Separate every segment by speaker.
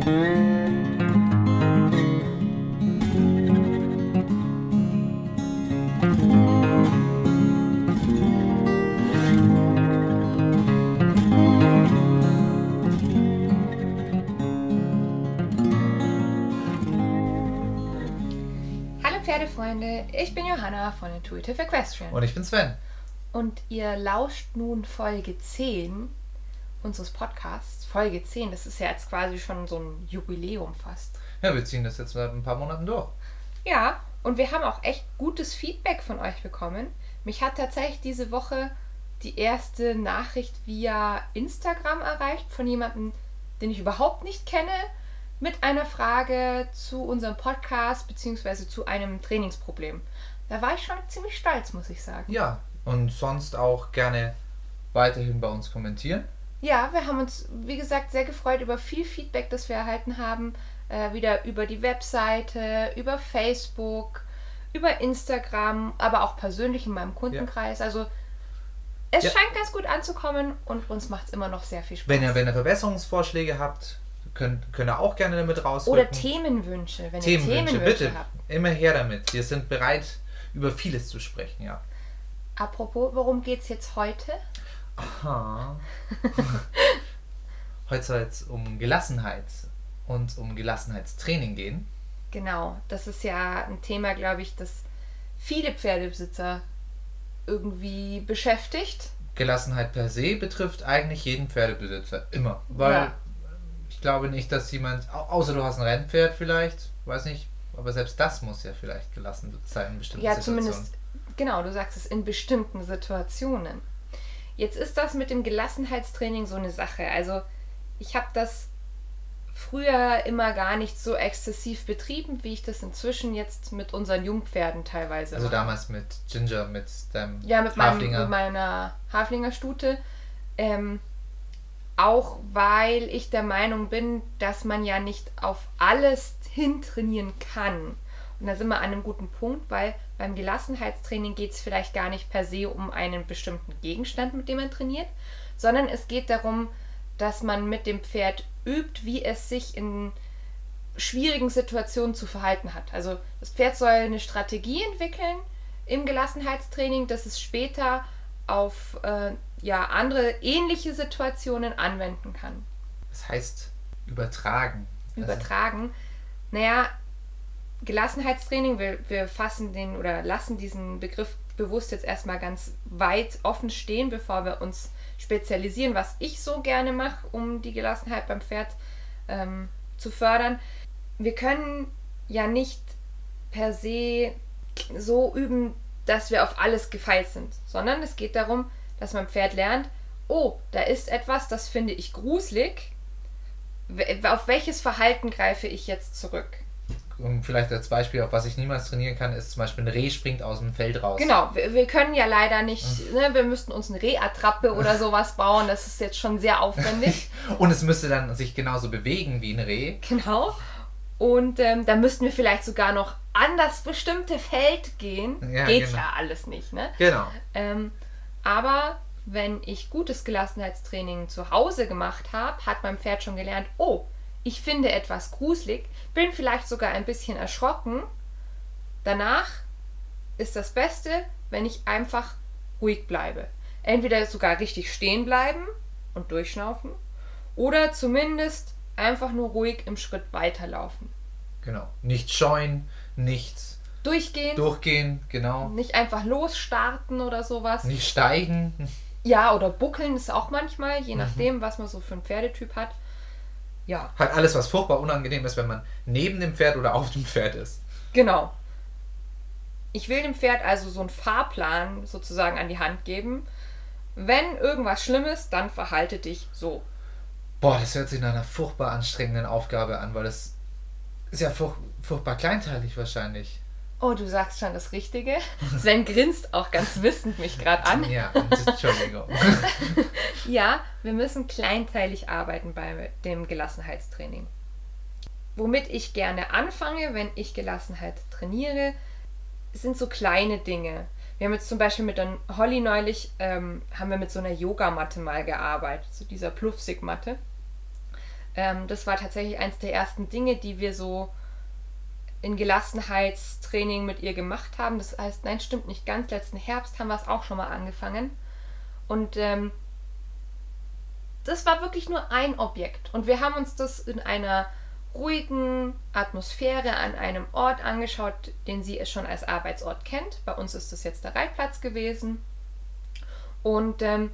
Speaker 1: Hallo Pferdefreunde, ich bin Johanna von Intuitive Equestrian.
Speaker 2: Und ich bin Sven.
Speaker 1: Und ihr lauscht nun Folge 10 unseres Podcasts. Folge 10, das ist ja jetzt quasi schon so ein Jubiläum fast.
Speaker 2: Ja, wir ziehen das jetzt seit ein paar Monaten durch.
Speaker 1: Ja, und wir haben auch echt gutes Feedback von euch bekommen. Mich hat tatsächlich diese Woche die erste Nachricht via Instagram erreicht von jemandem, den ich überhaupt nicht kenne, mit einer Frage zu unserem Podcast bzw. zu einem Trainingsproblem. Da war ich schon ziemlich stolz, muss ich sagen.
Speaker 2: Ja, und sonst auch gerne weiterhin bei uns kommentieren.
Speaker 1: Ja, wir haben uns, wie gesagt, sehr gefreut über viel Feedback, das wir erhalten haben. Äh, wieder über die Webseite, über Facebook, über Instagram, aber auch persönlich in meinem Kundenkreis. Also es
Speaker 2: Ja.
Speaker 1: scheint ganz gut anzukommen und uns macht es immer noch sehr viel Spaß.
Speaker 2: Wenn ihr, wenn ihr Verbesserungsvorschläge habt, könnt, könnt ihr auch gerne damit rausrücken.
Speaker 1: Oder Themenwünsche, wenn
Speaker 2: Themenwünsche,
Speaker 1: ihr Themenwünsche
Speaker 2: bitte.
Speaker 1: habt.
Speaker 2: Immer her damit. Wir sind bereit, über vieles zu sprechen, ja.
Speaker 1: Apropos, worum geht es jetzt heute?
Speaker 2: Aha. Heute soll es um Gelassenheit und um Gelassenheitstraining gehen.
Speaker 1: Genau, das ist ja ein Thema, glaube ich, das viele Pferdebesitzer irgendwie beschäftigt.
Speaker 2: Gelassenheit per se betrifft eigentlich jeden Pferdebesitzer. Immer. Weil
Speaker 1: Ja.
Speaker 2: ich glaube nicht, dass jemand, au- außer du hast ein Rennpferd vielleicht, weiß nicht, aber selbst das muss ja vielleicht gelassen sein in bestimmten
Speaker 1: Ja,
Speaker 2: Situationen.
Speaker 1: zumindest, genau, du sagst es in bestimmten Situationen. Jetzt ist das mit dem Gelassenheitstraining so eine Sache. Also, ich habe das früher immer gar nicht so exzessiv betrieben, wie ich das inzwischen jetzt mit unseren Jungpferden teilweise
Speaker 2: Also
Speaker 1: mache.
Speaker 2: damals mit Ginger, mit dem
Speaker 1: Ja, mit, meinem,
Speaker 2: Haflinger.
Speaker 1: mit meiner Haflingerstute. Ähm, auch weil ich der Meinung bin, dass man ja nicht auf alles hintrainieren kann. Und da sind wir an einem guten Punkt, weil beim Gelassenheitstraining geht es vielleicht gar nicht per se um einen bestimmten Gegenstand, mit dem man trainiert, sondern es geht darum, dass man mit dem Pferd übt, wie es sich in schwierigen Situationen zu verhalten hat. Also das Pferd soll eine Strategie entwickeln im Gelassenheitstraining, dass es später auf äh, ja, andere ähnliche Situationen anwenden kann.
Speaker 2: Das heißt übertragen. Also,
Speaker 1: Übertragen. Naja, Gelassenheitstraining, wir, wir fassen den oder lassen diesen Begriff bewusst jetzt erstmal ganz weit offen stehen, bevor wir uns spezialisieren, was ich so gerne mache, um die Gelassenheit beim Pferd ähm, zu fördern. Wir können ja nicht per se so üben, dass wir auf alles gefeilt sind, sondern es geht darum, dass mein Pferd lernt, oh, da ist etwas, das finde ich gruselig. Auf welches Verhalten greife ich jetzt zurück?
Speaker 2: Um vielleicht als Beispiel, auf was ich niemals trainieren kann, ist zum Beispiel ein Reh springt aus dem Feld raus.
Speaker 1: Genau, wir, wir können ja leider nicht, ne, wir müssten uns eine Rehattrappe oder sowas bauen, das ist jetzt schon sehr aufwendig.
Speaker 2: Und es müsste dann sich genauso bewegen wie ein Reh.
Speaker 1: genau. Und ähm, da müssten wir vielleicht sogar noch an das bestimmte Feld gehen.
Speaker 2: Ja,
Speaker 1: Geht
Speaker 2: genau.
Speaker 1: ja alles nicht, ne?
Speaker 2: Genau.
Speaker 1: Ähm, aber wenn ich gutes Gelassenheitstraining zu Hause gemacht habe, hat mein Pferd schon gelernt, oh, ich finde etwas gruselig, bin vielleicht sogar ein bisschen erschrocken. Danach ist das Beste, wenn ich einfach ruhig bleibe. Entweder sogar richtig stehen bleiben und durchschnaufen oder zumindest einfach nur ruhig im Schritt weiterlaufen.
Speaker 2: Genau. Nicht scheuen, nicht
Speaker 1: Durchgehen,
Speaker 2: durchgehen, genau.
Speaker 1: nicht einfach losstarten oder sowas.
Speaker 2: Nicht steigen.
Speaker 1: Ja, oder buckeln ist auch manchmal, je nachdem, was man so für einen Pferdetyp hat. Ja,
Speaker 2: Halt alles, was furchtbar unangenehm ist, wenn man neben dem Pferd oder auf dem Pferd ist.
Speaker 1: genau. Ich will dem Pferd also so einen Fahrplan sozusagen an die Hand geben. Wenn irgendwas schlimm ist, dann verhalte dich so.
Speaker 2: Boah, das hört sich nach einer furchtbar anstrengenden Aufgabe an, weil das ist ja furch furchtbar kleinteilig wahrscheinlich.
Speaker 1: Oh, du sagst schon das Richtige. Sven grinst auch ganz wissend mich gerade an.
Speaker 2: Ja, Entschuldigung.
Speaker 1: Ja, wir müssen kleinteilig arbeiten bei dem Gelassenheitstraining. Womit ich gerne anfange, wenn ich Gelassenheit trainiere, sind so kleine Dinge. Wir haben jetzt zum Beispiel mit der Holly neulich, ähm, haben wir mit so einer Yogamatte mal gearbeitet, so dieser Pluffsig-Matte. Ähm, das war tatsächlich eins der ersten Dinge, die wir so in Gelassenheitstraining mit ihr gemacht haben. Das heißt, nein, stimmt nicht ganz. Letzten Herbst haben wir es auch schon mal angefangen. Und ähm, das war wirklich nur ein Objekt. Und wir haben uns das in einer ruhigen Atmosphäre an einem Ort angeschaut, den sie es schon als Arbeitsort kennt. Bei uns ist das jetzt der Reitplatz gewesen. Und ähm,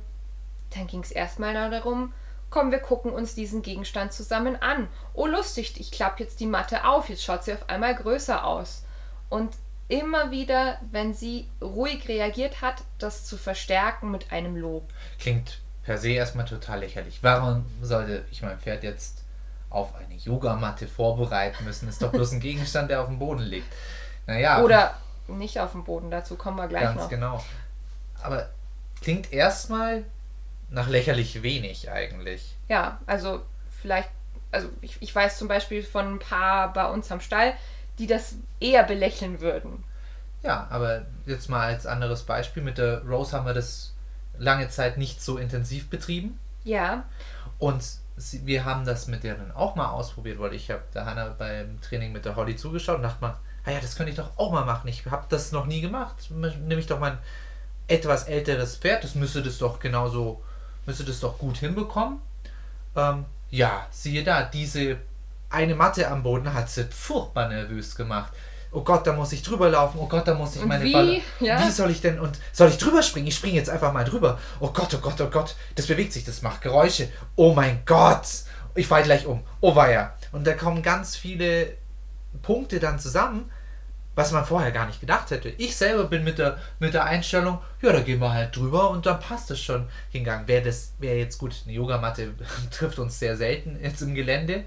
Speaker 1: dann ging es erstmal darum, komm, wir gucken uns diesen Gegenstand zusammen an. Oh, lustig, ich klappe jetzt die Matte auf, jetzt schaut sie auf einmal größer aus. Und immer wieder, wenn sie ruhig reagiert hat, das zu verstärken mit einem Lob.
Speaker 2: Klingt per se erstmal total lächerlich. Warum sollte ich mein Pferd jetzt auf eine Yogamatte vorbereiten müssen? Ist doch bloß ein Gegenstand, der auf dem Boden liegt. Naja.
Speaker 1: Oder nicht auf dem Boden, dazu kommen wir gleich
Speaker 2: ganz
Speaker 1: noch.
Speaker 2: genau. Aber klingt erstmal nach lächerlich wenig eigentlich.
Speaker 1: Ja, also vielleicht, also ich, ich weiß zum Beispiel von ein paar bei uns am Stall, die das eher belächeln würden.
Speaker 2: Ja, aber jetzt mal als anderes Beispiel. Mit der Rose haben wir das lange Zeit nicht so intensiv betrieben.
Speaker 1: Ja.
Speaker 2: Und sie, wir haben das mit der dann auch mal ausprobiert, weil ich habe der Hanna beim Training mit der Holly zugeschaut und dachte mal, ah ja, das könnte ich doch auch mal machen. Ich habe das noch nie gemacht. Nehme ich doch mein etwas älteres Pferd, das müsste das doch genauso, müsste das doch gut hinbekommen. Ähm, ja, siehe da, diese eine Matte am Boden hat sie furchtbar nervös gemacht. Oh Gott, da muss ich drüber laufen. Oh Gott, da muss ich
Speaker 1: Und
Speaker 2: meine
Speaker 1: wie?
Speaker 2: Balle.
Speaker 1: Ja.
Speaker 2: Wie soll ich denn und soll ich drüber springen? Ich springe jetzt einfach mal drüber. Oh Gott, oh Gott, oh Gott, das bewegt sich, das macht Geräusche. Oh mein Gott, ich falle gleich um. Oh weia. Und da kommen ganz viele Punkte dann zusammen, was man vorher gar nicht gedacht hätte. Ich selber bin mit der, mit der Einstellung, ja, da gehen wir halt drüber und dann passt es schon hingegangen. Wäre das, wäre jetzt gut, eine Yogamatte trifft uns sehr selten jetzt im Gelände.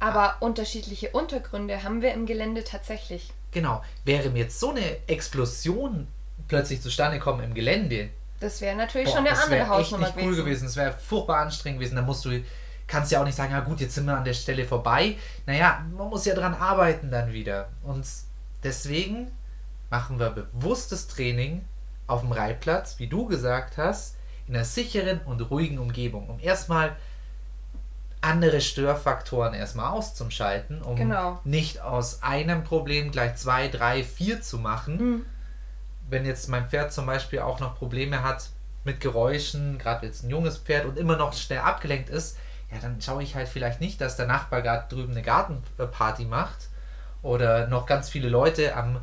Speaker 1: Aber unterschiedliche Untergründe haben wir im Gelände tatsächlich.
Speaker 2: Genau, wäre mir jetzt so eine Explosion plötzlich zustande kommen im Gelände,
Speaker 1: Das wäre natürlich
Speaker 2: boah,
Speaker 1: schon eine
Speaker 2: das
Speaker 1: andere
Speaker 2: wäre echt
Speaker 1: Hausnummer
Speaker 2: nicht cool gewesen. Das wäre furchtbar anstrengend gewesen. Da musst du, kannst ja auch nicht sagen, ja gut, jetzt sind wir an der Stelle vorbei. Naja, man muss ja dran arbeiten dann wieder. Und deswegen machen wir bewusstes Training auf dem Reitplatz, wie du gesagt hast, in einer sicheren und ruhigen Umgebung, um erstmal andere Störfaktoren erstmal auszuschalten, um
Speaker 1: Genau.
Speaker 2: nicht aus einem Problem gleich zwei, drei, vier zu machen.
Speaker 1: Mhm.
Speaker 2: Wenn jetzt mein Pferd zum Beispiel auch noch Probleme hat mit Geräuschen, gerade jetzt ein junges Pferd und immer noch schnell abgelenkt ist, ja, dann schaue ich halt vielleicht nicht, dass der Nachbar gerade drüben eine Gartenparty macht oder noch ganz viele Leute am,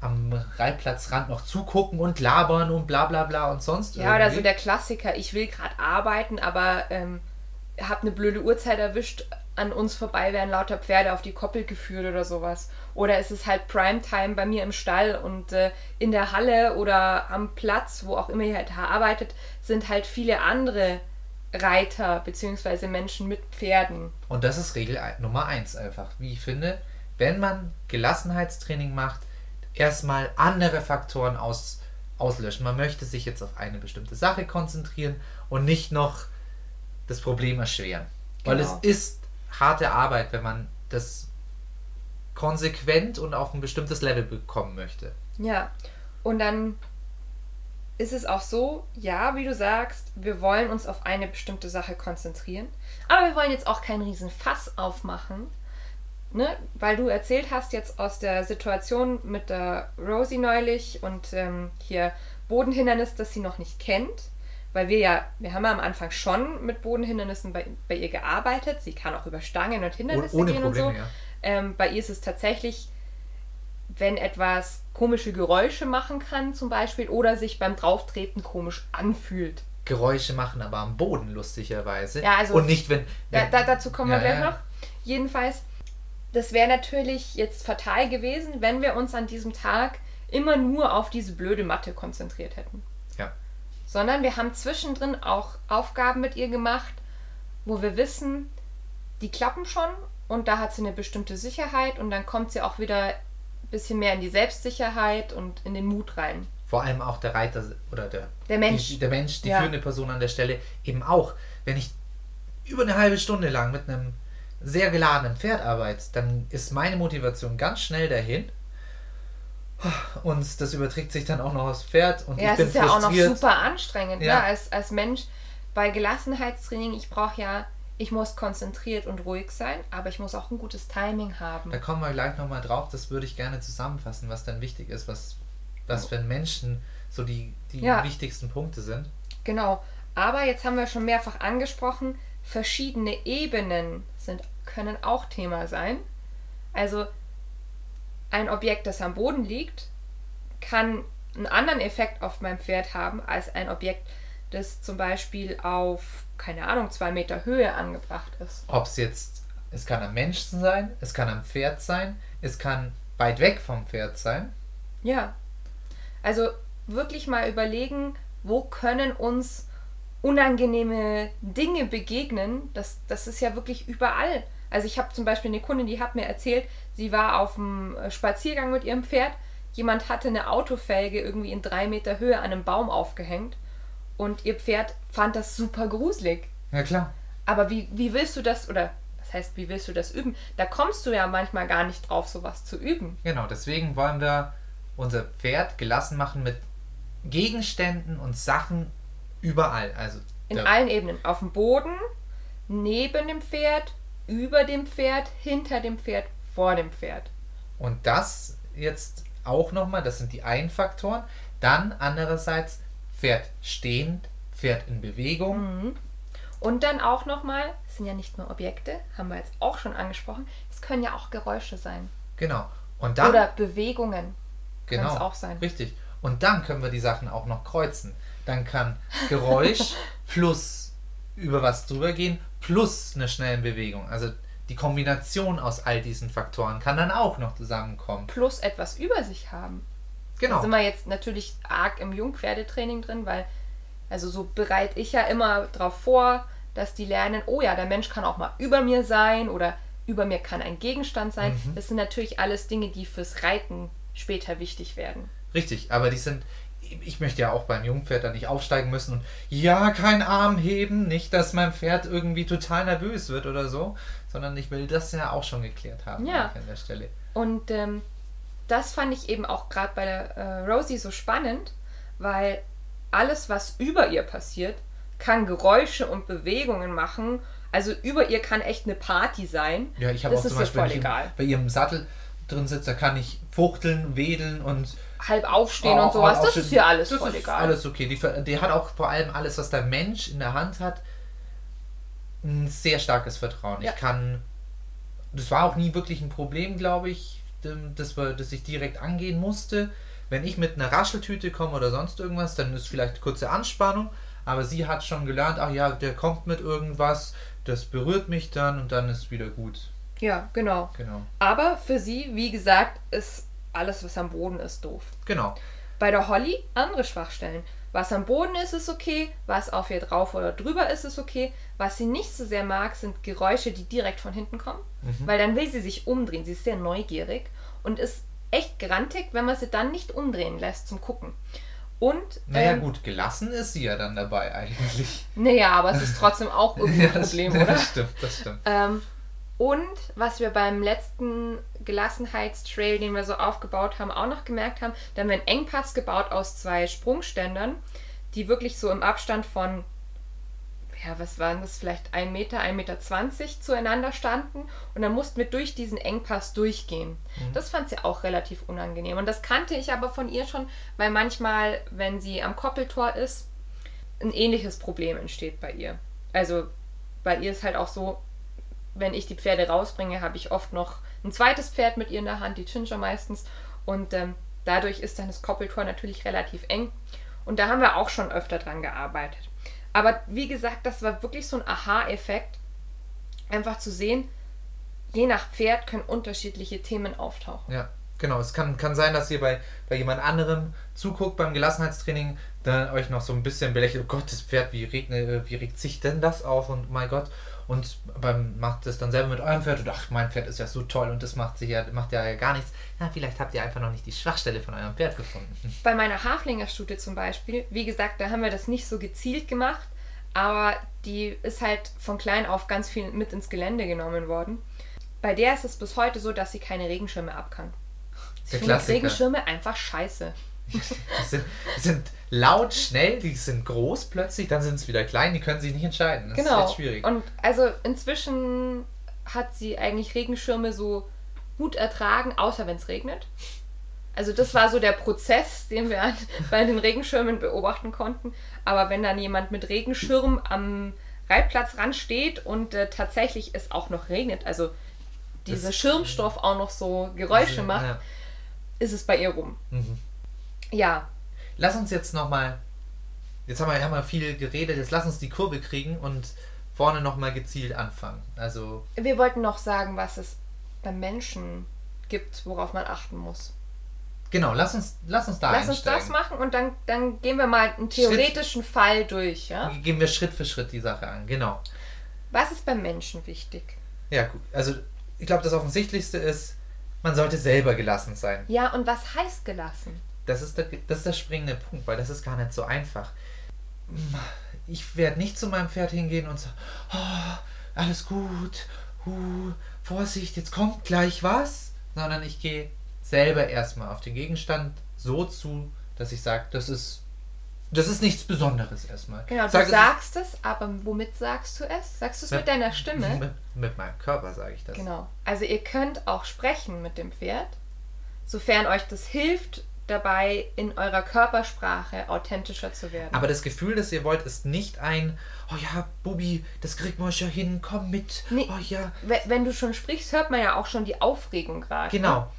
Speaker 2: am Reitplatzrand noch zugucken und labern und bla bla bla und sonst
Speaker 1: Ja, oder so
Speaker 2: irgendwie.
Speaker 1: der Klassiker, ich will gerade arbeiten, aber ähm, habe eine blöde Uhrzeit erwischt, an uns vorbei werden lauter Pferde auf die Koppel geführt oder sowas. Oder es ist halt Primetime bei mir im Stall und äh, in der Halle oder am Platz, wo auch immer ihr halt arbeitet, sind halt viele andere Reiter bzw. Menschen mit Pferden.
Speaker 2: Und das ist Regel Nummer eins einfach. Wie ich finde, wenn man Gelassenheitstraining macht, erstmal andere Faktoren aus, auslöschen. Man möchte sich jetzt auf eine bestimmte Sache konzentrieren und nicht noch das Problem erschweren. Weil
Speaker 1: Genau.
Speaker 2: es ist harte Arbeit, wenn man das konsequent und auf ein bestimmtes Level bekommen möchte.
Speaker 1: Ja, und dann ist es auch so, ja, wie du sagst, wir wollen uns auf eine bestimmte Sache konzentrieren, aber wir wollen jetzt auch keinen riesen Fass aufmachen, ne? weil du erzählt hast jetzt aus der Situation mit der Rosie neulich und ähm, hier Bodenhindernis, das sie noch nicht kennt, weil wir ja, wir haben ja am Anfang schon mit Bodenhindernissen bei, bei ihr gearbeitet, sie kann auch über Stangen und Hindernisse
Speaker 2: ohne
Speaker 1: gehen
Speaker 2: Probleme,
Speaker 1: und so.
Speaker 2: ja.
Speaker 1: Ähm, bei ihr ist es tatsächlich, wenn etwas komische Geräusche machen kann, zum Beispiel, oder sich beim Drauftreten komisch anfühlt.
Speaker 2: Geräusche machen aber am Boden, lustigerweise.
Speaker 1: Ja, also-
Speaker 2: und nicht, wenn. Wenn
Speaker 1: da, dazu kommen wir
Speaker 2: Ja,
Speaker 1: gleich
Speaker 2: ja.
Speaker 1: noch. Jedenfalls, das wäre natürlich jetzt fatal gewesen, wenn wir uns an diesem Tag immer nur auf diese blöde Matte konzentriert hätten.
Speaker 2: Ja.
Speaker 1: Sondern wir haben zwischendrin auch Aufgaben mit ihr gemacht, wo wir wissen, die klappen schon und da hat sie eine bestimmte Sicherheit und dann kommt sie auch wieder ein bisschen mehr in die Selbstsicherheit und in den Mut rein.
Speaker 2: vor allem auch der Reiter oder der,
Speaker 1: Der Mensch.
Speaker 2: die, der Mensch, die
Speaker 1: Ja.
Speaker 2: führende Person an der Stelle, eben auch. Wenn ich über eine halbe Stunde lang mit einem sehr geladenen Pferd arbeite, dann ist meine Motivation ganz schnell dahin. Und das überträgt sich dann auch noch aufs Pferd und
Speaker 1: Ja,
Speaker 2: ich
Speaker 1: es
Speaker 2: bin
Speaker 1: ist ja auch noch
Speaker 2: frustriert.
Speaker 1: super anstrengend,
Speaker 2: Ja.
Speaker 1: ne? als, als Mensch. Bei Gelassenheitstraining, ich brauche ja ich muss konzentriert und ruhig sein, aber ich muss auch ein gutes Timing haben.
Speaker 2: Da kommen wir gleich nochmal drauf, das würde ich gerne zusammenfassen, was dann wichtig ist, was, was für Menschen so die, die
Speaker 1: Ja.
Speaker 2: wichtigsten Punkte sind.
Speaker 1: Genau. Aber jetzt haben wir schon mehrfach angesprochen, verschiedene Ebenen sind, können auch Thema sein. Also ein Objekt, das am Boden liegt, kann einen anderen Effekt auf mein Pferd haben als ein Objekt, das zum Beispiel auf, keine Ahnung, zwei Meter Höhe angebracht ist.
Speaker 2: Ob es jetzt, es kann am Menschen sein, es kann am Pferd sein, es kann weit weg vom Pferd sein.
Speaker 1: Ja. Also wirklich mal überlegen, wo können uns unangenehme Dinge begegnen. Das, das ist ja wirklich überall. Also ich habe zum Beispiel eine Kundin, die hat mir erzählt, sie war auf einem äh, Spaziergang mit ihrem Pferd. Jemand hatte eine Autofelge irgendwie in drei Meter Höhe an einem Baum aufgehängt und ihr Pferd fand das super gruselig.
Speaker 2: Ja klar.
Speaker 1: Aber wie, wie willst du das, oder was heißt, wie willst du das üben? Da kommst du ja manchmal gar nicht drauf, sowas zu üben.
Speaker 2: Genau, deswegen wollen wir unser Pferd gelassen machen mit Gegenständen und Sachen überall. Also
Speaker 1: In allen Ebenen. Auf dem Boden, neben dem Pferd, über dem Pferd, hinter dem Pferd, vor dem Pferd.
Speaker 2: Und das jetzt auch nochmal, das sind die einen Faktoren. Dann andererseits Pferd stehend, Pferd in Bewegung.
Speaker 1: Und dann auch nochmal, es sind ja nicht nur Objekte, haben wir jetzt auch schon angesprochen, es können ja auch Geräusche sein.
Speaker 2: Genau. Und dann,
Speaker 1: Oder Bewegungen.
Speaker 2: genau,
Speaker 1: können's auch sein.
Speaker 2: Richtig. Und dann können wir die Sachen auch noch kreuzen. Dann kann Geräusch plus über was drüber gehen plus eine schnelle Bewegung. Also die Kombination aus all diesen Faktoren kann dann auch noch zusammenkommen.
Speaker 1: Plus etwas über sich haben.
Speaker 2: Genau.
Speaker 1: Da sind wir jetzt natürlich arg im Jungpferdetraining drin, weil, also so bereite ich ja immer darauf vor, dass die lernen, oh ja, der Mensch kann auch mal über mir sein oder über mir kann ein Gegenstand sein.
Speaker 2: Mhm.
Speaker 1: Das sind natürlich alles Dinge, die fürs Reiten später wichtig werden.
Speaker 2: Richtig, aber die sind. Ich möchte ja auch beim Jungpferd da nicht aufsteigen müssen und ja, kein Arm heben, nicht, dass mein Pferd irgendwie total nervös wird oder so, sondern ich will das ja auch schon geklärt haben
Speaker 1: Ja.
Speaker 2: an der Stelle.
Speaker 1: Und ähm, das fand ich eben auch gerade bei der äh, Rosie so spannend, weil alles, was über ihr passiert, kann Geräusche und Bewegungen machen. Also über ihr kann echt eine Party sein.
Speaker 2: Ja, ich habe
Speaker 1: das
Speaker 2: auch
Speaker 1: ist
Speaker 2: zum Beispiel,
Speaker 1: voll egal.
Speaker 2: bei ihrem Sattel drin sitze, da kann ich fuchteln, wedeln und
Speaker 1: Halb aufstehen
Speaker 2: Oh,
Speaker 1: und sowas, das ist hier alles
Speaker 2: das
Speaker 1: voll
Speaker 2: ist
Speaker 1: egal.
Speaker 2: Alles okay. Die, die hat auch vor allem alles, was der Mensch in der Hand hat, ein sehr starkes Vertrauen.
Speaker 1: Ja.
Speaker 2: Ich kann. Das war auch nie wirklich ein Problem, glaube ich, dem- das, wir, das ich direkt angehen musste. Wenn ich mit einer Rascheltüte komme oder sonst irgendwas, dann ist vielleicht kurze Anspannung, aber sie hat schon gelernt, ach ja, der kommt mit irgendwas, das berührt mich dann und dann ist wieder gut.
Speaker 1: Ja, genau.
Speaker 2: Genau.
Speaker 1: Aber für sie, wie gesagt, ist alles, was am Boden ist, doof.
Speaker 2: Genau.
Speaker 1: Bei der Holly andere Schwachstellen. Was am Boden ist, ist okay. Was auf ihr drauf oder drüber ist, ist okay. Was sie nicht so sehr mag, sind Geräusche, die direkt von hinten kommen. Weil dann will sie sich umdrehen. Sie ist sehr neugierig und ist echt grantig, wenn man sie dann nicht umdrehen lässt zum Gucken. Und,
Speaker 2: Naja,
Speaker 1: ähm,
Speaker 2: gut, gelassen ist sie ja dann dabei eigentlich.
Speaker 1: naja, aber es ist trotzdem auch irgendwie ein
Speaker 2: das-
Speaker 1: Problem,
Speaker 2: das
Speaker 1: oder?
Speaker 2: stimmt, das stimmt.
Speaker 1: Ähm, und was wir beim letzten Gelassenheitstrail, den wir so aufgebaut haben, auch noch gemerkt haben, da haben wir einen Engpass gebaut aus zwei Sprungständern, die wirklich so im Abstand von, ja, was waren das, vielleicht 1 Meter, 1,20 Meter zueinander standen. Und dann mussten wir durch diesen Engpass durchgehen. Das fand sie auch relativ unangenehm. Und das kannte ich aber von ihr schon, weil manchmal, wenn sie am Koppeltor ist, ein ähnliches Problem entsteht bei ihr. Also bei ihr ist halt auch so, wenn ich die Pferde rausbringe, habe ich oft noch ein zweites Pferd mit ihr in der Hand, die Ginger meistens. Und ähm, dadurch ist dann das Koppeltor natürlich relativ eng. Und da haben wir auch schon öfter dran gearbeitet. Aber wie gesagt, das war wirklich so ein Aha-Effekt, einfach zu sehen, je nach Pferd können unterschiedliche Themen auftauchen.
Speaker 2: Ja, genau. Es kann, kann sein, dass ihr bei, bei jemand anderem zuguckt beim Gelassenheitstraining, dann euch noch so ein bisschen belächelt, oh Gott, das Pferd, wie regt, ne- wie regt sich denn das auf und mein Gott. Und beim, macht das dann selber mit eurem Pferd und ach, mein Pferd ist ja so toll und das macht sich ja, macht ja gar nichts. Ja, vielleicht habt ihr einfach noch nicht die Schwachstelle von eurem Pferd gefunden.
Speaker 1: Bei meiner Haflingerstute zum Beispiel, wie gesagt, da haben wir das nicht so gezielt gemacht, aber die ist halt von klein auf ganz viel mit ins Gelände genommen worden. Bei der ist es bis heute so, dass sie keine Regenschirme ab kann. Sie findet. Regenschirme einfach scheiße.
Speaker 2: Die sind, sind laut, schnell, die sind groß plötzlich, dann sind es wieder klein, die können sich nicht entscheiden. Das
Speaker 1: genau.
Speaker 2: ist echt schwierig.
Speaker 1: Und also inzwischen hat sie eigentlich Regenschirme so gut ertragen, außer wenn es regnet. Also das war so der Prozess, den wir an, bei den Regenschirmen beobachten konnten. Aber wenn dann jemand mit Regenschirm am Reitplatzrand steht und äh, tatsächlich es auch noch regnet, also dieser Schirmstoff auch noch so Geräusche macht,
Speaker 2: Ja.
Speaker 1: ist es bei ihr rum.
Speaker 2: Mhm.
Speaker 1: Ja,
Speaker 2: Lass uns jetzt nochmal, jetzt haben wir, haben wir viel geredet, jetzt lass uns die Kurve kriegen und vorne nochmal gezielt anfangen. Also,
Speaker 1: wir wollten noch sagen, was es beim Menschen gibt, worauf man achten muss.
Speaker 2: genau, lass uns, lass uns da
Speaker 1: Lass uns
Speaker 2: einsteigen.
Speaker 1: das machen und dann, dann gehen wir mal einen theoretischen Fall durch. Ja?
Speaker 2: Gehen wir Schritt für Schritt die Sache an, genau.
Speaker 1: Was ist beim Menschen wichtig?
Speaker 2: Ja, gut. Also, ich glaube, das Offensichtlichste ist, man sollte selber gelassen sein.
Speaker 1: Ja, und was heißt gelassen?
Speaker 2: Das ist der, das ist der springende Punkt, weil das ist gar nicht so einfach. Ich werde nicht zu meinem Pferd hingehen und sagen, oh, alles gut, uh, Vorsicht, jetzt kommt gleich was, sondern ich gehe selber erstmal auf den Gegenstand so zu, dass ich sage, das ist, das ist nichts Besonderes erstmal.
Speaker 1: Genau, du
Speaker 2: Sag, es
Speaker 1: sagst es, aber womit sagst du es? Sagst du es
Speaker 2: Mit-
Speaker 1: mit deiner Stimme?
Speaker 2: Mit, mit meinem Körper sage ich das.
Speaker 1: Genau. Also ihr könnt auch sprechen mit dem Pferd, sofern euch das hilft, dabei in eurer Körpersprache authentischer zu werden.
Speaker 2: Aber das Gefühl, das ihr wollt, ist nicht ein, oh ja, Bubi, das kriegt man schon hin, komm mit.
Speaker 1: Nee.
Speaker 2: Oh ja,
Speaker 1: We- Wenn du schon sprichst, hört man ja auch schon die Aufregung gerade.
Speaker 2: genau.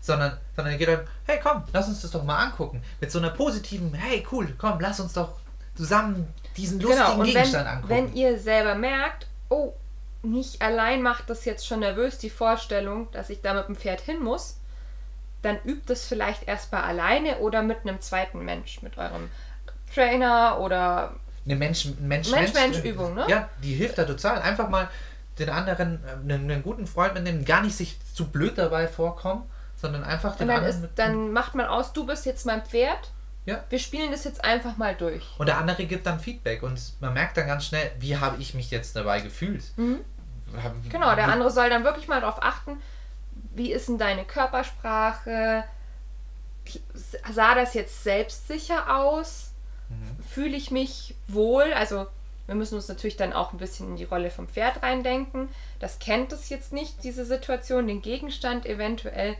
Speaker 2: Sondern, sondern ihr geht dann, hey komm, lass uns das doch mal angucken. Mit so einer positiven, hey cool, komm, lass uns doch zusammen diesen lustigen
Speaker 1: Genau, und wenn,
Speaker 2: Gegenstand angucken.
Speaker 1: wenn ihr selber merkt, oh, mich allein macht das jetzt schon nervös, die Vorstellung, dass ich da mit dem Pferd hin muss, dann übt es vielleicht erstmal alleine oder mit einem zweiten Mensch, mit eurem Trainer oder
Speaker 2: eine Mensch, Mensch,
Speaker 1: Mensch-Mensch-Übung, ne?
Speaker 2: Ja, die hilft da total. Einfach mal den anderen, äh, einen, einen guten Freund mitnehmen, gar nicht sich zu blöd dabei vorkommen, sondern einfach den anderen
Speaker 1: ist,
Speaker 2: mit,
Speaker 1: dann macht man aus, du bist jetzt mein Pferd.
Speaker 2: Ja.
Speaker 1: Wir spielen das jetzt einfach mal durch.
Speaker 2: Und der andere gibt dann Feedback und man merkt dann ganz schnell, wie habe ich mich jetzt dabei gefühlt. Hab-
Speaker 1: Genau, der andere soll dann wirklich mal darauf achten, wie ist denn deine Körpersprache? Sah das jetzt selbstsicher aus? Fühle ich mich wohl? Also wir müssen uns natürlich dann auch ein bisschen in die Rolle vom Pferd reindenken. Das kennt es jetzt nicht, diese Situation, den Gegenstand eventuell.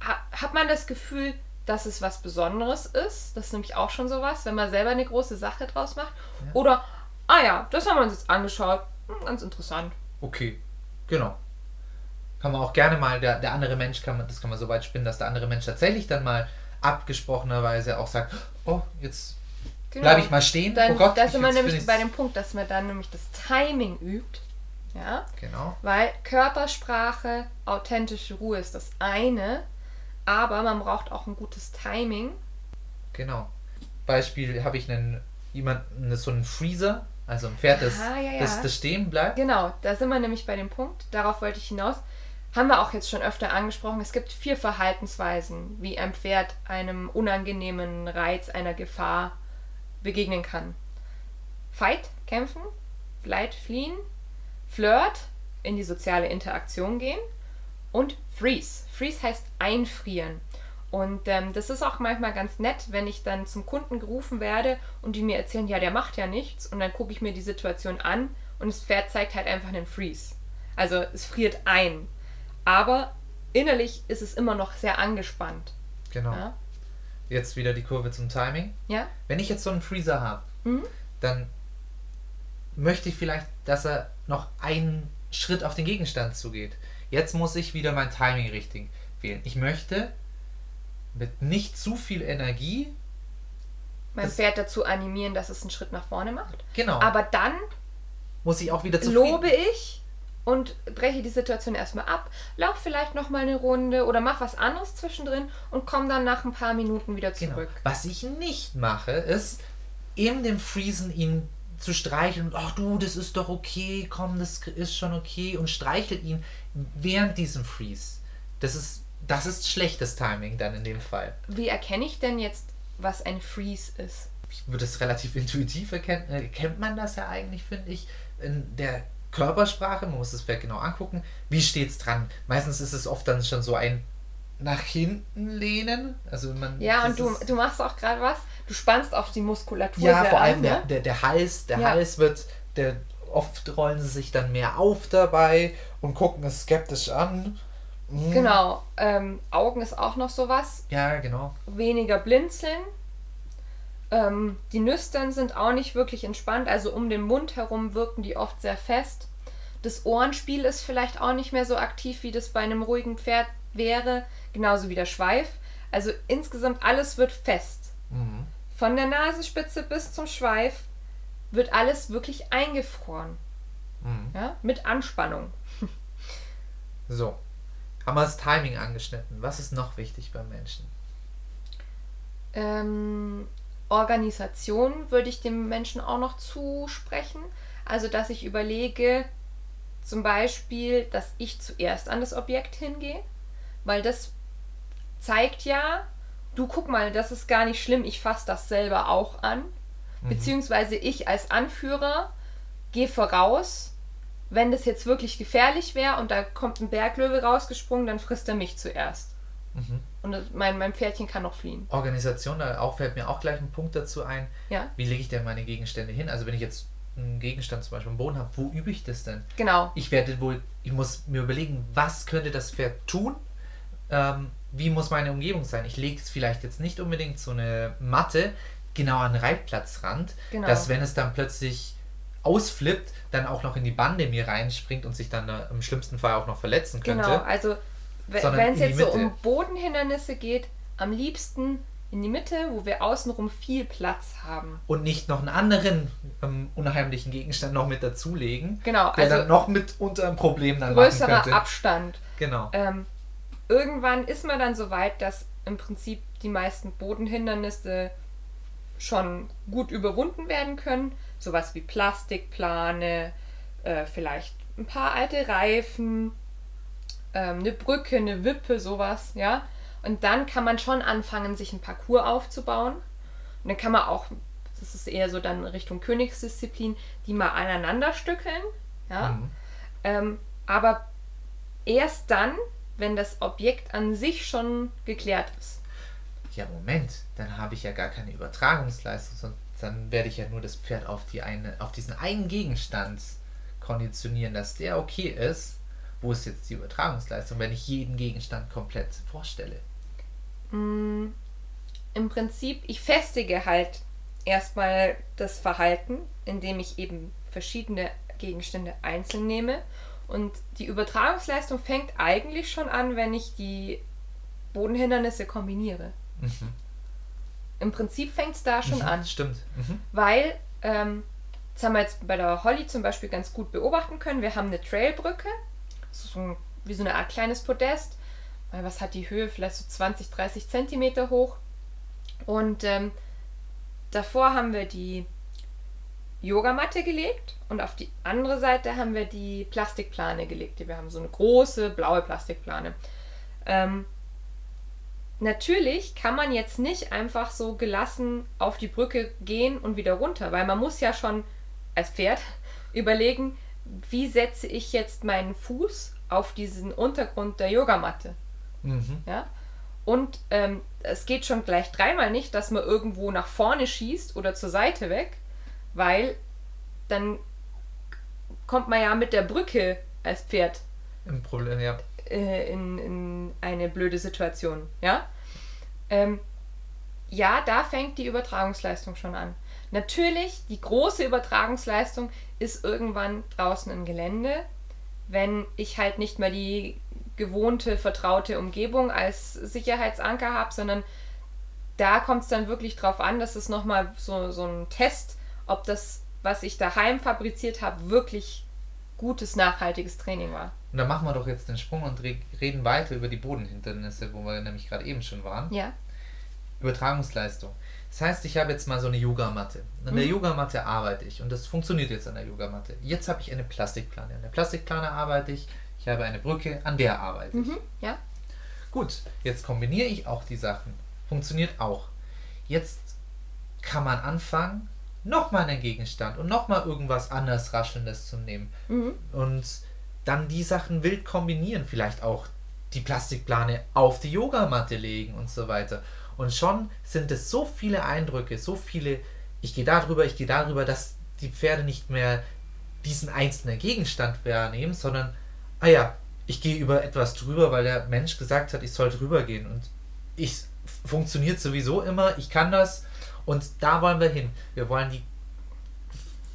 Speaker 1: Ha hat man das Gefühl, dass es was Besonderes ist? Das ist nämlich auch schon sowas, wenn man selber eine große Sache draus macht. Oder, ah ja, das haben wir uns jetzt angeschaut. Hm, ganz interessant.
Speaker 2: Okay, genau. Kann man auch gerne mal, der, der andere Mensch kann man, das kann man so weit spinnen, dass der andere Mensch tatsächlich dann mal abgesprochenerweise auch sagt, oh, jetzt
Speaker 1: Genau.
Speaker 2: bleibe ich mal stehen.
Speaker 1: Dann,
Speaker 2: oh Gott,
Speaker 1: da sind wir nämlich bei dem Punkt, dass man dann nämlich das Timing übt. Ja,
Speaker 2: Genau.
Speaker 1: weil Körpersprache, authentische Ruhe ist das eine, aber man braucht auch ein gutes Timing.
Speaker 2: Genau. Beispiel habe ich einen jemanden, so einen Freezer, also ein Pferd, das,
Speaker 1: Ah, ja, ja.
Speaker 2: das, das stehen bleibt.
Speaker 1: Genau, da sind wir nämlich bei dem Punkt, darauf wollte ich hinaus. Haben wir auch jetzt schon öfter angesprochen. Es gibt vier Verhaltensweisen, wie ein Pferd einem unangenehmen Reiz, einer Gefahr begegnen kann. Fight, kämpfen, Flight, fliehen, Flirt, in die soziale Interaktion gehen und Freeze. Freeze heißt einfrieren. Und ähm, das ist auch manchmal ganz nett, wenn ich dann zum Kunden gerufen werde und die mir erzählen, ja, der macht ja nichts. Und dann gucke ich mir die Situation an und das Pferd zeigt halt einfach einen Freeze. Also es friert ein. Aber innerlich ist es immer noch sehr angespannt.
Speaker 2: Genau.
Speaker 1: Ja?
Speaker 2: Jetzt wieder die Kurve zum Timing.
Speaker 1: ja?
Speaker 2: Wenn ich jetzt so einen Freezer habe,
Speaker 1: Mhm.
Speaker 2: dann möchte ich vielleicht, dass er noch einen Schritt auf den Gegenstand zugeht. Jetzt muss ich wieder mein Timing richtig wählen. Ich möchte mit nicht zu viel Energie,
Speaker 1: Mein Pferd dazu animieren, dass es einen Schritt nach vorne macht.
Speaker 2: genau,
Speaker 1: Aber dann
Speaker 2: muss ich auch wieder zufrieden.
Speaker 1: lobe ich und breche die Situation erstmal ab, lauf vielleicht noch mal eine Runde oder mach was anderes zwischendrin und komm dann nach ein paar Minuten wieder
Speaker 2: Genau.
Speaker 1: zurück.
Speaker 2: Was ich nicht mache, ist in dem Friesen ihn zu streicheln und ach du, das ist doch okay, komm, das ist schon okay und streichelt ihn während diesem Freeze. Das ist das ist schlechtes Timing dann in dem Fall.
Speaker 1: Wie erkenne ich denn jetzt, was ein Freeze ist?
Speaker 2: Ich würde es relativ intuitiv erkennen. Äh, Kennt man das ja eigentlich, finde ich, in der Körpersprache. Man muss das Pferd genau angucken. Wie steht's dran? Meistens ist es oft dann schon so ein nach hinten lehnen. Also man,
Speaker 1: Ja, und du, du machst auch gerade was. Du spannst auch die Muskulatur
Speaker 2: ja, vor allem
Speaker 1: an,
Speaker 2: der,
Speaker 1: ne?
Speaker 2: der, der Hals, der
Speaker 1: Ja.
Speaker 2: Hals wird, der oft rollen sie sich dann mehr auf dabei und gucken es skeptisch an. Mhm.
Speaker 1: Genau. Ähm, Augen ist auch noch sowas.
Speaker 2: Ja, genau.
Speaker 1: Weniger blinzeln. Ähm, die Nüstern sind auch nicht wirklich entspannt. Also um den Mund herum wirken die oft sehr fest. Das Ohrenspiel ist vielleicht auch nicht mehr so aktiv, wie das bei einem ruhigen Pferd wäre. Genauso wie der Schweif. Also insgesamt alles wird fest.
Speaker 2: Mhm.
Speaker 1: Von der Nasenspitze bis zum Schweif wird alles wirklich eingefroren.
Speaker 2: Mhm.
Speaker 1: Ja? Mit Anspannung.
Speaker 2: So. Haben wir das Timing angeschnitten. Was ist noch wichtig beim Menschen?
Speaker 1: Ähm, Organisation würde ich dem Menschen auch noch zusprechen. Also, dass ich überlege, zum Beispiel, dass ich zuerst an das Objekt hingehe, weil das zeigt ja, du guck mal, das ist gar nicht schlimm, ich fasse das selber auch an. Beziehungsweise ich als Anführer gehe voraus, wenn das jetzt wirklich gefährlich wäre und da kommt ein Berglöwe rausgesprungen, dann frisst er mich zuerst.
Speaker 2: Mhm.
Speaker 1: Und mein, mein Pferdchen kann noch fliehen.
Speaker 2: Organisation, da auch fällt mir auch gleich ein Punkt dazu ein.
Speaker 1: Ja,
Speaker 2: Wie lege ich denn meine Gegenstände hin? Also wenn ich jetzt einen Gegenstand zum Beispiel am Boden habe, wo übe ich das denn?
Speaker 1: genau.
Speaker 2: Ich werde wohl, ich muss mir überlegen, was könnte das Pferd tun? Ähm, wie muss meine Umgebung sein? Ich lege es vielleicht jetzt nicht unbedingt so eine Matte genau an den Reitplatzrand,
Speaker 1: Genau.
Speaker 2: dass wenn es dann plötzlich ausflippt, dann auch noch in die Bande mir reinspringt und sich dann im schlimmsten Fall auch noch verletzen könnte.
Speaker 1: Genau, also wenn es jetzt so um Bodenhindernisse geht, am liebsten in die Mitte, wo wir außenrum viel Platz haben.
Speaker 2: Und nicht noch einen anderen ähm, unheimlichen Gegenstand noch mit dazulegen,
Speaker 1: Genau,
Speaker 2: der
Speaker 1: also
Speaker 2: dann noch mit unter ein Problem dann
Speaker 1: größerer. Abstand.
Speaker 2: Genau.
Speaker 1: Ähm, irgendwann ist man dann so weit, dass im Prinzip die meisten Bodenhindernisse schon gut überwunden werden können. Sowas wie Plastikplane, äh, vielleicht ein paar alte Reifen, ähm, eine Brücke, eine Wippe, sowas, ja. Und dann kann man schon anfangen, sich ein Parcours aufzubauen. Und dann kann man auch, das ist eher so dann Richtung Königsdisziplin, die mal aneinander stückeln, ja.
Speaker 2: Mhm.
Speaker 1: Ähm, aber erst dann, wenn das Objekt an sich schon geklärt ist.
Speaker 2: Ja, Moment, dann habe ich ja gar keine Übertragungsleistung, sondern dann werde ich ja nur das Pferd auf, die eine, auf diesen einen Gegenstand konditionieren, dass der okay ist. Wo ist jetzt die Übertragungsleistung, wenn ich jeden Gegenstand komplett vorstelle?
Speaker 1: Mm, Im Prinzip, ich festige halt erstmal das Verhalten, indem ich eben verschiedene Gegenstände einzeln nehme. Und die Übertragungsleistung fängt eigentlich schon an, wenn ich die Bodenhindernisse kombiniere.
Speaker 2: Mhm.
Speaker 1: Im Prinzip fängt es da schon
Speaker 2: Mhm,
Speaker 1: an.
Speaker 2: Stimmt. Mhm.
Speaker 1: weil, ähm, das haben wir jetzt bei der Holly zum Beispiel ganz gut beobachten können. Wir haben eine Trailbrücke, so ein, wie so eine Art kleines Podest. Was hat die Höhe? Vielleicht so 20, 30 Zentimeter hoch. Und ähm, davor haben wir die Yogamatte gelegt und auf die andere Seite haben wir die Plastikplane gelegt. Wir haben so eine große blaue Plastikplane. Ähm, Natürlich kann man jetzt nicht einfach so gelassen auf die Brücke gehen und wieder runter, weil man muss ja schon als Pferd überlegen, wie setze ich jetzt meinen Fuß auf diesen Untergrund der Yogamatte.
Speaker 2: Mhm.
Speaker 1: Ja? Und ähm, es geht schon gleich dreimal nicht, dass man irgendwo nach vorne schießt oder zur Seite weg, weil dann kommt man ja mit der Brücke als Pferd
Speaker 2: Im Problem, ja.
Speaker 1: äh, in, in eine blöde Situation. Ja? Ähm, ja, da fängt die Übertragungsleistung schon an. Natürlich, die große Übertragungsleistung ist irgendwann draußen im Gelände, wenn ich halt nicht mehr die gewohnte, vertraute Umgebung als Sicherheitsanker habe, sondern da kommt es dann wirklich drauf an, dass es nochmal so, so ein Test, ob das, was ich daheim fabriziert habe, wirklich gutes, nachhaltiges Training war.
Speaker 2: Und dann machen wir doch jetzt den Sprung und re reden weiter über die Bodenhindernisse, wo wir nämlich gerade eben schon waren.
Speaker 1: Ja.
Speaker 2: Übertragungsleistung. Das heißt, ich habe jetzt mal so eine Yogamatte. An der Yogamatte arbeite ich und das funktioniert jetzt an der Yogamatte. Jetzt habe ich eine Plastikplane. An der Plastikplane arbeite ich. Ich habe eine Brücke, an der arbeite ich.
Speaker 1: Mhm. Ja.
Speaker 2: Gut, jetzt kombiniere ich auch die Sachen. Funktioniert auch. Jetzt kann man anfangen, nochmal einen Gegenstand und nochmal irgendwas anders Raschelndes zu nehmen.
Speaker 1: Mhm.
Speaker 2: Und dann die Sachen wild kombinieren. Vielleicht auch die Plastikplane auf die Yogamatte legen und so weiter. Und schon sind es so viele Eindrücke, so viele, ich gehe darüber, ich gehe darüber, dass die Pferde nicht mehr diesen einzelnen Gegenstand wahrnehmen, sondern, ah ja, ich gehe über etwas drüber, weil der Mensch gesagt hat, ich soll drüber gehen. Und ich funktioniert sowieso immer, ich kann das. Und da wollen wir hin. Wir wollen die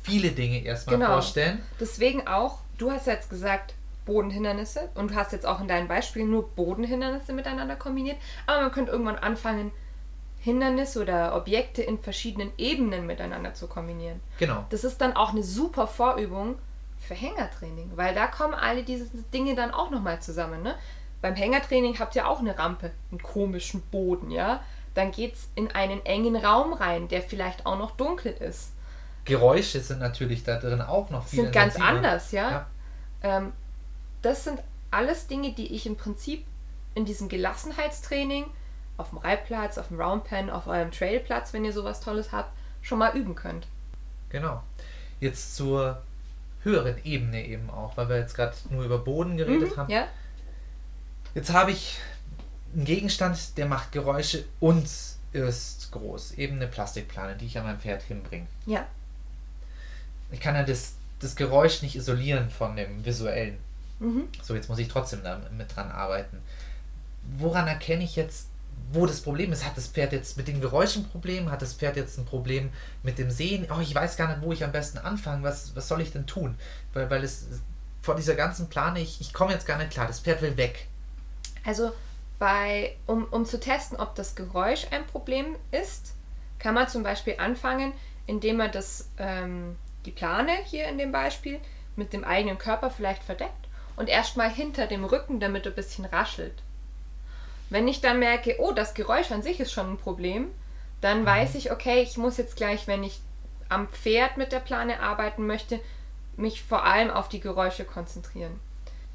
Speaker 2: viele Dinge erstmal genau. vorstellen.
Speaker 1: Deswegen auch, du hast jetzt gesagt, Bodenhindernisse und du hast jetzt auch in deinen Beispielen nur Bodenhindernisse miteinander kombiniert, aber man könnte irgendwann anfangen, Hindernisse oder Objekte in verschiedenen Ebenen miteinander zu kombinieren.
Speaker 2: Genau.
Speaker 1: Das ist dann auch eine super Vorübung für Hängertraining, weil da kommen alle diese Dinge dann auch nochmal zusammen. Ne? Beim Hängertraining habt ihr auch eine Rampe, einen komischen Boden, ja. Dann geht es in einen engen Raum rein, der vielleicht auch noch dunkel ist.
Speaker 2: Geräusche sind natürlich da drin auch noch
Speaker 1: viel Sind ganz anders, ja. ja. Ähm, das sind alles Dinge, die ich im Prinzip in diesem Gelassenheitstraining auf dem Reitplatz, auf dem Roundpen, auf eurem Trailplatz, wenn ihr sowas Tolles habt, schon mal üben könnt.
Speaker 2: Genau. Jetzt zur höheren Ebene eben auch, weil wir jetzt gerade nur über Boden geredet mhm, haben.
Speaker 1: Ja.
Speaker 2: Jetzt habe ich einen Gegenstand, der macht Geräusche und ist groß. Eben eine Plastikplane, die ich an mein Pferd hinbringe.
Speaker 1: Ja.
Speaker 2: Ich kann ja das, das Geräusch nicht isolieren von dem visuellen. Mhm. So, jetzt muss ich trotzdem da mit dran arbeiten. Woran erkenne ich jetzt, wo das Problem ist. Hat das Pferd jetzt mit den Geräuschen ein Problem? Hat das Pferd jetzt ein Problem mit dem Sehen? Oh, ich weiß gar nicht, wo ich am besten anfange. Was, was soll ich denn tun? Weil, weil es vor dieser ganzen Plane, ich, ich komme jetzt gar nicht klar. Das Pferd will weg.
Speaker 1: Also, bei, um, um zu testen, ob das Geräusch ein Problem ist, kann man zum Beispiel anfangen, indem man das, ähm, die Plane hier in dem Beispiel mit dem eigenen Körper vielleicht verdeckt und erstmal hinter dem Rücken, damit er ein bisschen raschelt. Wenn ich dann merke, oh, das Geräusch an sich ist schon ein Problem, dann mhm. weiß ich, okay, ich muss jetzt gleich, wenn ich am Pferd mit der Plane arbeiten möchte, mich vor allem auf die Geräusche konzentrieren.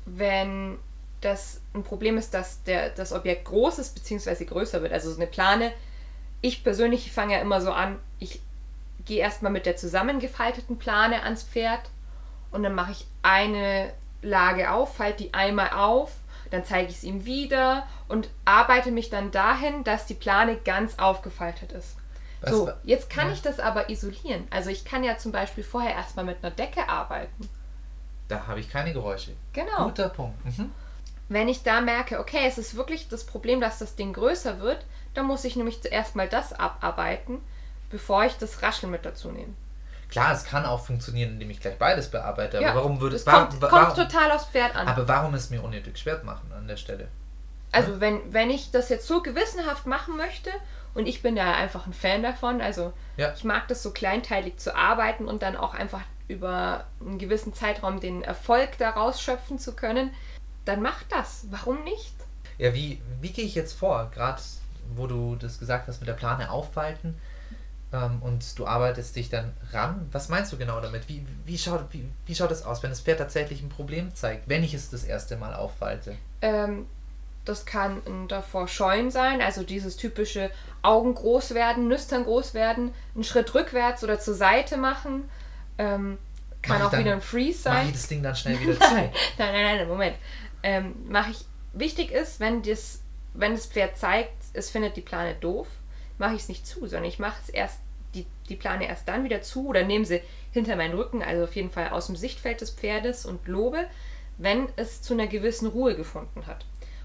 Speaker 1: Wenn das ein Problem ist, dass der, das Objekt groß ist bzw. größer wird, also so eine Plane, ich persönlich fange ja immer so an, ich gehe erstmal mit der zusammengefalteten Plane ans Pferd und dann mache ich eine Lage auf, falte die einmal auf dann zeige ich es ihm wieder und arbeite mich dann dahin, dass die Plane ganz aufgefaltet ist. Was so, jetzt kann ja. ich das aber isolieren. Also ich kann ja zum Beispiel vorher erstmal mit einer Decke arbeiten.
Speaker 2: Da habe ich keine Geräusche.
Speaker 1: Genau.
Speaker 2: Guter Punkt. Mhm.
Speaker 1: Wenn ich da merke, okay, es ist wirklich das Problem, dass das Ding größer wird, dann muss ich nämlich zuerst mal das abarbeiten, bevor ich das Rascheln mit dazu nehme.
Speaker 2: Klar, es kann auch funktionieren, indem ich gleich beides bearbeite.
Speaker 1: Ja,
Speaker 2: aber warum würde
Speaker 1: es. Kommt, warum, kommt total aufs Pferd an.
Speaker 2: Aber warum es mir unnötig schwer machen an der Stelle?
Speaker 1: Also, ja? wenn, wenn ich das jetzt so gewissenhaft machen möchte, und ich bin da einfach ein Fan davon, also ja. ich mag das so kleinteilig zu arbeiten und dann auch einfach über einen gewissen Zeitraum den Erfolg daraus schöpfen zu können, dann mach das. Warum nicht?
Speaker 2: Ja, wie, wie gehe ich jetzt vor? Gerade wo du das gesagt hast mit der Plane aufhalten ähm, und du arbeitest dich dann ran. Was meinst du genau damit? Wie, wie, schaut, wie, wie schaut es aus, wenn das Pferd tatsächlich ein Problem zeigt, wenn ich es das erste Mal auffalte?
Speaker 1: Ähm, das kann ein davor scheuen sein, also dieses typische Augen groß werden, Nüstern groß werden, einen Schritt rückwärts oder zur Seite machen. Ähm, kann auch dann, wieder ein Freeze sein. Mach
Speaker 2: ich das Ding dann schnell wieder zu?
Speaker 1: nein, nein, nein, Moment. Ähm, mache ich. Wichtig ist, wenn das, wenn das Pferd zeigt, es findet die Plane doof, mache ich es nicht zu, sondern ich mache es erst die, die Plane erst dann wieder zu oder nehme sie hinter meinen Rücken, also auf jeden Fall aus dem Sichtfeld des Pferdes und lobe, wenn es zu einer gewissen Ruhe gefunden hat.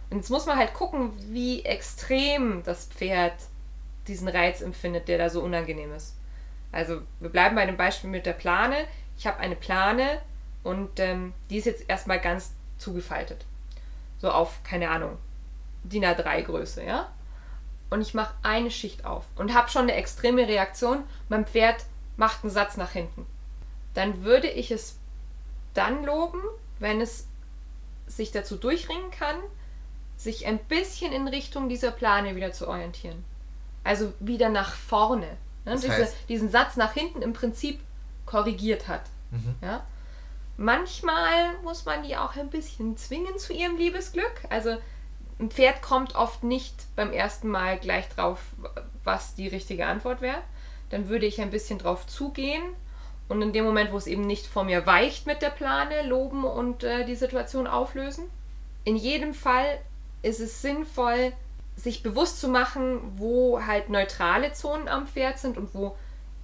Speaker 1: Und jetzt muss man halt gucken, wie extrem das Pferd diesen Reiz empfindet, der da so unangenehm ist. Also wir bleiben bei dem Beispiel mit der Plane. Ich habe eine Plane und ähm, die ist jetzt erstmal ganz zugefaltet. So auf, keine Ahnung, DIN A3 Größe, ja? Und ich mache eine Schicht auf und habe schon eine extreme Reaktion, mein Pferd macht einen Satz nach hinten. Dann würde ich es dann loben, wenn es sich dazu durchringen kann, sich ein bisschen in Richtung dieser Plane wieder zu orientieren. Also wieder nach vorne. Ne? Diese, diesen Satz nach hinten im Prinzip korrigiert hat. Mhm. Ja? Manchmal muss man die auch ein bisschen zwingen zu ihrem Liebesglück. Also ein Pferd kommt oft nicht beim ersten Mal gleich drauf, was die richtige Antwort wäre. Dann würde ich ein bisschen drauf zugehen und in dem Moment, wo es eben nicht vor mir weicht mit der Plane, loben und äh, die Situation auflösen. In jedem Fall ist es sinnvoll, sich bewusst zu machen, wo halt neutrale Zonen am Pferd sind und wo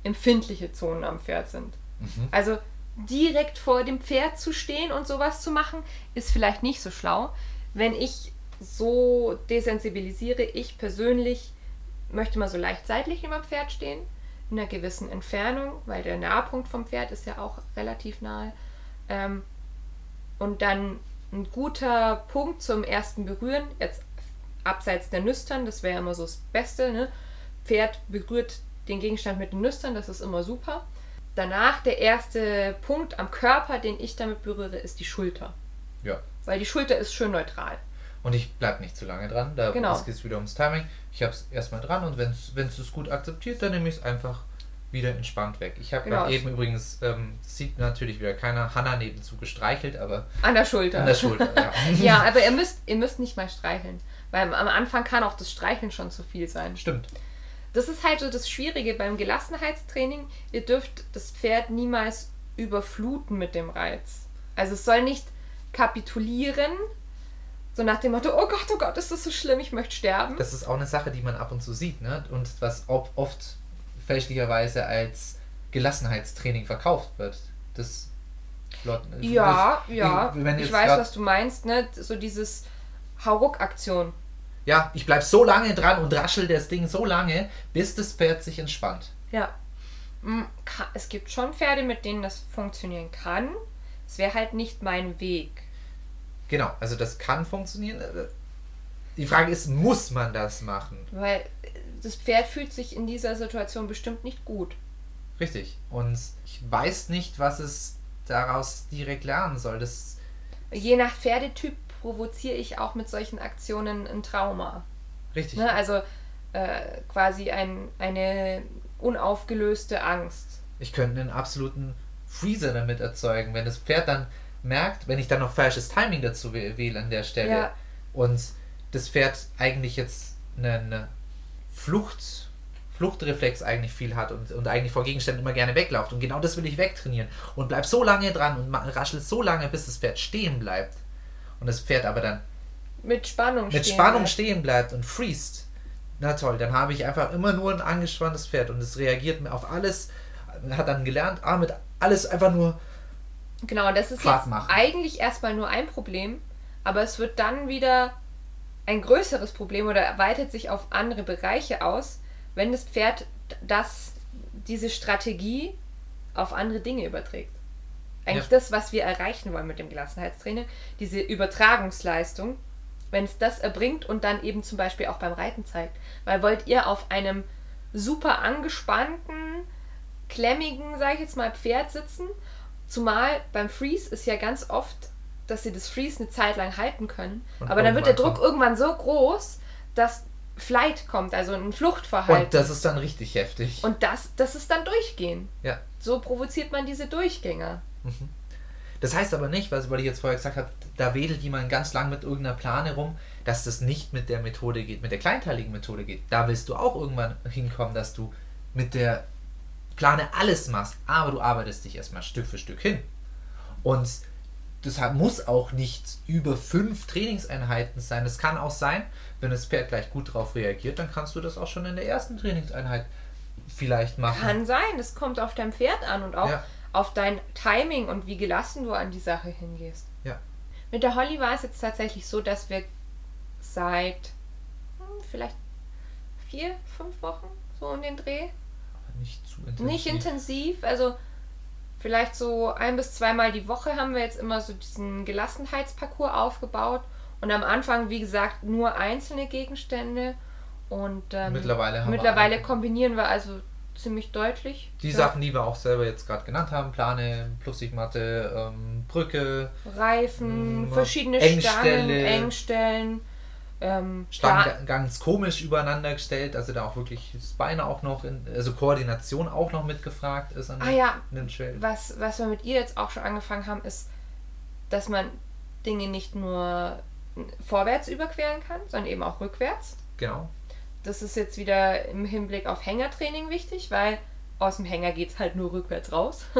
Speaker 1: empfindliche Zonen am Pferd sind.
Speaker 2: Mhm.
Speaker 1: Also direkt vor dem Pferd zu stehen und sowas zu machen, ist vielleicht nicht so schlau. Wenn ich so desensibilisiere, ich persönlich möchte mal so leicht seitlich über dem Pferd stehen, in einer gewissen Entfernung, weil der Nahpunkt vom Pferd ist ja auch relativ nahe. Ähm, und dann ein guter Punkt zum ersten Berühren, jetzt abseits der Nüstern, das wäre immer so das Beste. Ne? Pferd berührt den Gegenstand mit den Nüstern, das ist immer super. Danach der erste Punkt am Körper, den ich damit berühre, ist die Schulter.
Speaker 2: Ja.
Speaker 1: Weil die Schulter ist schön neutral.
Speaker 2: Und ich bleib nicht zu lange dran. Da
Speaker 1: Genau.
Speaker 2: geht es wieder ums Timing. Ich habe es erstmal dran und wenn es gut akzeptiert, dann nehme ich es einfach wieder entspannt weg. Ich habe
Speaker 1: Genau.
Speaker 2: eben übrigens, ähm, sieht natürlich wieder keiner, Hanna nebenzu gestreichelt, aber
Speaker 1: An der Schulter.
Speaker 2: an der Schulter. Ja.
Speaker 1: ja, aber ihr müsst, ihr müsst nicht mal streicheln. Weil am Anfang kann auch das Streicheln schon zu viel sein.
Speaker 2: Stimmt.
Speaker 1: Das ist halt so das Schwierige beim Gelassenheitstraining. Ihr dürft das Pferd niemals überfluten mit dem Reiz. Also es soll nicht kapitulieren, so nach dem Motto, oh Gott, oh Gott, ist das so schlimm, ich möchte sterben.
Speaker 2: Das ist auch eine Sache, die man ab und zu sieht, ne? Und was oft fälschlicherweise als Gelassenheitstraining verkauft wird. Das
Speaker 1: ja,
Speaker 2: das-
Speaker 1: ja, ich
Speaker 2: jetzt
Speaker 1: weiß, was du meinst, ne? So dieses Hauruck-Aktion.
Speaker 2: Ja, ich bleib so lange dran und raschel das Ding so lange, bis das Pferd sich entspannt.
Speaker 1: Ja. Ka- Es gibt schon Pferde, mit denen das funktionieren kann. Es wäre halt nicht mein Weg.
Speaker 2: Genau, also das kann funktionieren. Die Frage ist, muss man das machen?
Speaker 1: Weil das Pferd fühlt sich in dieser Situation bestimmt nicht gut.
Speaker 2: Richtig. Und ich weiß nicht, was es daraus direkt lernen soll. Das
Speaker 1: Je nach Pferdetyp provoziere ich auch mit solchen Aktionen ein Trauma.
Speaker 2: richtig.
Speaker 1: Ne? Also äh, quasi ein, eine unaufgelöste Angst.
Speaker 2: Ich könnte einen absoluten Freezer damit erzeugen, wenn das Pferd dann merkt, wenn ich dann noch falsches Timing dazu wäh- wähle an der Stelle
Speaker 1: Ja.
Speaker 2: und das Pferd eigentlich jetzt einen Flucht, Fluchtreflex eigentlich viel hat und, und eigentlich vor Gegenständen immer gerne weglauft und genau das will ich wegtrainieren und bleib so lange dran und raschel so lange, bis das Pferd stehen bleibt und das Pferd aber dann
Speaker 1: Mit Spannung
Speaker 2: mit
Speaker 1: stehen
Speaker 2: Spannung
Speaker 1: bleibt.
Speaker 2: stehen bleibt und freest. Na toll, dann habe ich einfach immer nur ein angespanntes Pferd und es reagiert mir auf alles, hat dann gelernt, ah, mit alles einfach nur,
Speaker 1: Genau, das ist jetzt
Speaker 2: machen.
Speaker 1: eigentlich erstmal nur ein Problem, aber es wird dann wieder ein größeres Problem oder erweitert sich auf andere Bereiche aus, wenn das Pferd das, diese Strategie auf andere Dinge überträgt. Eigentlich
Speaker 2: Ja.
Speaker 1: das, was wir erreichen wollen mit dem Gelassenheitstraining, diese Übertragungsleistung, wenn es das erbringt und dann eben zum Beispiel auch beim Reiten zeigt. Weil wollt ihr auf einem super angespannten, klemmigen, sage ich jetzt mal, Pferd sitzen, zumal beim Freeze ist ja ganz oft, dass sie das Freeze eine Zeit lang halten können,
Speaker 2: Und
Speaker 1: aber dann wird der Druck irgendwann so groß, dass Flight kommt, also ein Fluchtverhalten.
Speaker 2: und das ist dann richtig heftig.
Speaker 1: Und das, das ist dann Durchgehen.
Speaker 2: ja.
Speaker 1: So provoziert man diese Durchgänger.
Speaker 2: Das heißt aber nicht, was weil ich jetzt vorher gesagt habe, da wedelt jemand ganz lang mit irgendeiner Plane rum, dass das nicht mit der Methode geht, mit der kleinteiligen Methode geht. Da willst du auch irgendwann hinkommen, dass du mit der Plane alles machst, aber du arbeitest dich erstmal Stück für Stück hin. Und deshalb muss auch nicht über fünf Trainingseinheiten sein. Es kann auch sein, wenn das Pferd gleich gut darauf reagiert, dann kannst du das auch schon in der ersten Trainingseinheit vielleicht machen.
Speaker 1: Kann sein, das kommt auf dein Pferd an und auch
Speaker 2: Ja.
Speaker 1: auf dein Timing und wie gelassen du an die Sache hingehst.
Speaker 2: Ja.
Speaker 1: Mit der Holly war es jetzt tatsächlich so, dass wir seit hm, vielleicht vier, fünf Wochen so in den Dreh.
Speaker 2: Nicht zu intensiv.
Speaker 1: Nicht intensiv, also vielleicht so ein bis zweimal die Woche haben wir jetzt immer so diesen Gelassenheitsparcours aufgebaut. Und am Anfang, wie gesagt, nur einzelne Gegenstände. Und ähm,
Speaker 2: Mittlerweile haben wir
Speaker 1: mittlerweile
Speaker 2: alle-
Speaker 1: kombinieren wir also ziemlich deutlich.
Speaker 2: Die
Speaker 1: Ja.
Speaker 2: Sachen, die wir auch selber jetzt gerade genannt haben, Plane, Plussigmatte, ähm, Brücke,
Speaker 1: Reifen,
Speaker 2: Mm,
Speaker 1: verschiedene
Speaker 2: Engstelle.
Speaker 1: Stangen, Engstellen. Ähm,
Speaker 2: Stangen ganz komisch übereinander gestellt, also da auch wirklich das Beine auch noch, in, also Koordination auch noch mitgefragt ist an
Speaker 1: Ah
Speaker 2: den,
Speaker 1: ja,
Speaker 2: den Trail.
Speaker 1: was, was wir mit ihr jetzt auch schon angefangen haben, ist, dass man Dinge nicht nur vorwärts überqueren kann, sondern eben auch rückwärts.
Speaker 2: Genau.
Speaker 1: Das ist jetzt wieder im Hinblick auf Hängertraining wichtig, weil aus dem Hänger geht es halt nur rückwärts raus.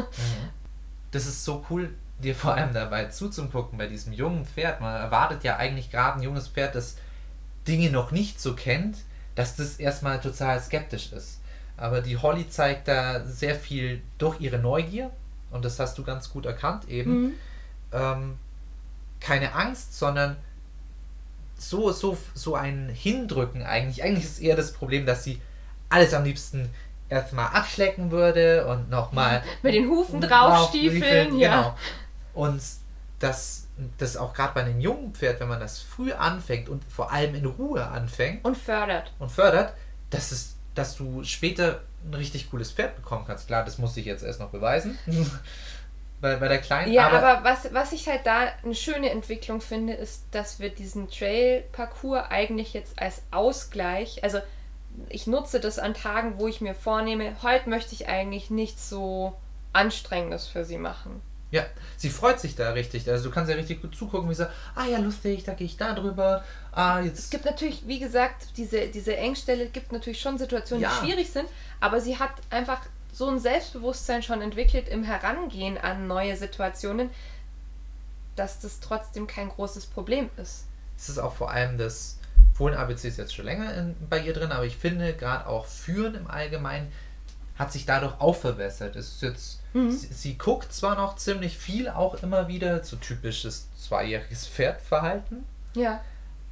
Speaker 2: Das ist so cool, dir vor allem dabei zuzugucken bei diesem jungen Pferd. Man erwartet ja eigentlich gerade ein junges Pferd, das Dinge noch nicht so kennt, dass das erstmal total skeptisch ist. Aber die Holly zeigt da sehr viel durch ihre Neugier, und das hast du ganz gut erkannt eben,
Speaker 1: Mhm.
Speaker 2: ähm, keine Angst, sondern so, so, so ein Hindrücken eigentlich. Eigentlich ist eher das Problem, dass sie alles am liebsten erstmal abschlecken würde und nochmal
Speaker 1: Mit den Hufen draufstiefeln, ja.
Speaker 2: Genau. Und dass das auch gerade bei einem jungen Pferd, wenn man das früh anfängt und vor allem in Ruhe anfängt
Speaker 1: Und fördert.
Speaker 2: und fördert, dass, es, dass du später ein richtig cooles Pferd bekommen kannst. Klar, das muss ich jetzt erst noch beweisen. bei, bei der Kleinen.
Speaker 1: Ja, aber, was, was ich halt da eine schöne Entwicklung finde, ist, dass wir diesen Trail-Parcours eigentlich jetzt als Ausgleich, also ich nutze das an Tagen, wo ich mir vornehme, heute möchte ich eigentlich nichts so Anstrengendes für sie machen.
Speaker 2: Ja, sie freut sich da richtig. Also du kannst ja richtig gut zugucken, wie sie sagt, ah ja, lustig, da gehe ich da drüber. Ah, jetzt.
Speaker 1: Es gibt natürlich, wie gesagt, diese, diese Engstelle gibt natürlich schon Situationen,
Speaker 2: Ja.
Speaker 1: die schwierig sind, aber sie hat einfach so ein Selbstbewusstsein schon entwickelt im Herangehen an neue Situationen, dass das trotzdem kein großes Problem ist.
Speaker 2: Es ist auch vor allem das Fohlen-ABC ist jetzt schon länger in, bei ihr drin, aber ich finde gerade auch Führen im Allgemeinen hat sich dadurch auch verbessert. Es ist jetzt,
Speaker 1: Mhm.
Speaker 2: sie, sie guckt zwar noch ziemlich viel, auch immer wieder, so typisches zweijähriges Pferdverhalten,
Speaker 1: Ja.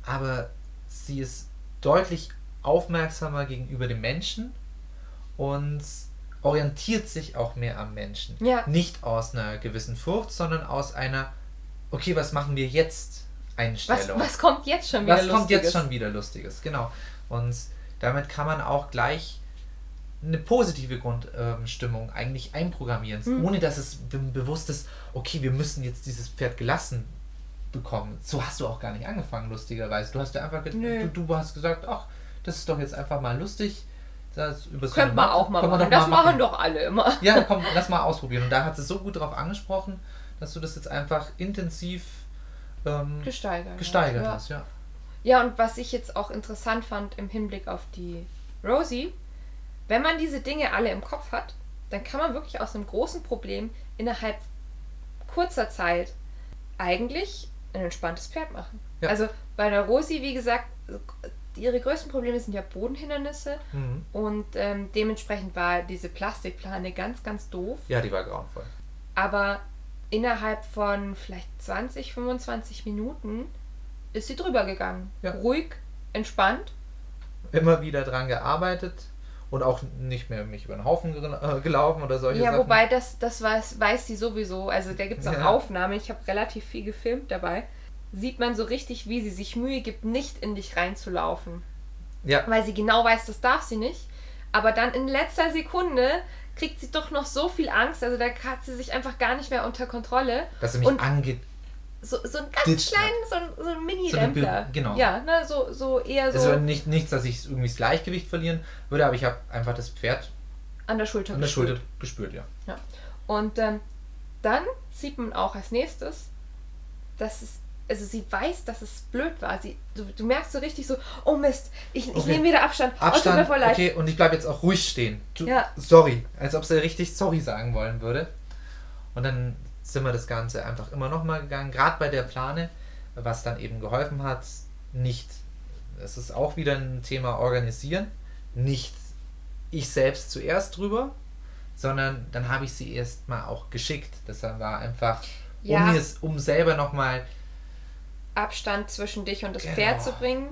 Speaker 2: aber sie ist deutlich aufmerksamer gegenüber dem Menschen und orientiert sich auch mehr am Menschen.
Speaker 1: Ja.
Speaker 2: Nicht aus einer gewissen Furcht, sondern aus einer, okay, was machen wir jetzt?
Speaker 1: Was,
Speaker 2: Einstellung.
Speaker 1: was kommt jetzt schon wieder
Speaker 2: Was kommt jetzt
Speaker 1: Lustiges?
Speaker 2: schon wieder Lustiges? Genau. Und damit kann man auch gleich eine positive Grundstimmung eigentlich einprogrammieren,
Speaker 1: Mhm.
Speaker 2: ohne dass es be bewusst ist, okay, wir müssen jetzt dieses Pferd gelassen bekommen. So hast du auch gar nicht angefangen, lustigerweise. Du hast ja einfach
Speaker 1: Nö.
Speaker 2: du, du hast gesagt, ach, das ist doch jetzt einfach mal lustig. Das über so
Speaker 1: Könnte man auch mal machen. Das
Speaker 2: mal
Speaker 1: machen doch alle immer.
Speaker 2: Ja, komm, lass mal ausprobieren. Und da hat sie so gut darauf angesprochen, dass du das jetzt einfach intensiv ähm,
Speaker 1: Gesteigert.
Speaker 2: gesteigert
Speaker 1: ja.
Speaker 2: hast, ja.
Speaker 1: Ja, und was ich jetzt auch interessant fand im Hinblick auf die Rosie, wenn man diese Dinge alle im Kopf hat, dann kann man wirklich aus einem großen Problem innerhalb kurzer Zeit eigentlich ein entspanntes Pferd machen.
Speaker 2: Ja.
Speaker 1: Also bei der Rosi, wie gesagt, ihre größten Probleme sind ja Bodenhindernisse
Speaker 2: Mhm.
Speaker 1: und ähm, dementsprechend war diese Plastikplane ganz, ganz doof.
Speaker 2: Ja, die war grauenvoll.
Speaker 1: Aber innerhalb von vielleicht 20, 25 Minuten ist sie drüber gegangen.
Speaker 2: Ja.
Speaker 1: Ruhig, entspannt.
Speaker 2: Immer wieder dran gearbeitet und auch nicht mehr mich über den Haufen äh, gelaufen oder solche
Speaker 1: Ja,
Speaker 2: Sachen.
Speaker 1: wobei das, das weiß, weiß sie sowieso. Also da gibt es auch
Speaker 2: Ja.
Speaker 1: Aufnahmen. Ich habe relativ viel gefilmt dabei. Sieht man so richtig, wie sie sich Mühe gibt, nicht in dich reinzulaufen.
Speaker 2: Ja,
Speaker 1: Weil sie genau weiß, das darf sie nicht. Aber dann in letzter Sekunde kriegt sie doch noch so viel Angst. Also da hat sie sich einfach gar nicht mehr unter Kontrolle.
Speaker 2: dass er mich angeht.
Speaker 1: So, so ein ganz kleinen, so ein, so ein mini
Speaker 2: So genau.
Speaker 1: Ja, ne, so, so eher so
Speaker 2: Also nicht, nichts, dass ich irgendwie das Gleichgewicht verlieren würde, aber ich habe einfach das Pferd
Speaker 1: an der Schulter
Speaker 2: an der
Speaker 1: gespürt.
Speaker 2: Schulter gespürt, ja.
Speaker 1: Ja. Und ähm, dann sieht man auch als nächstes, dass es, also sie weiß, dass es blöd war. Sie, du, du merkst so richtig so, oh Mist, ich, ich
Speaker 2: Okay.
Speaker 1: nehme wieder Abstand. Oh,
Speaker 2: Abstand,
Speaker 1: voll leid.
Speaker 2: okay, und ich bleibe jetzt auch ruhig stehen. Du,
Speaker 1: Ja.
Speaker 2: Sorry, als ob sie richtig sorry sagen wollen würde. Und dann sind wir das Ganze einfach immer nochmal gegangen, gerade bei der Plane, was dann eben geholfen hat, nicht, es ist auch wieder ein Thema organisieren, nicht ich selbst zuerst drüber, sondern dann habe ich sie erst mal auch geschickt. Das war einfach,
Speaker 1: Ja.
Speaker 2: um, mir's, um selber nochmal
Speaker 1: Abstand zwischen dich und das
Speaker 2: Genau.
Speaker 1: Pferd zu bringen,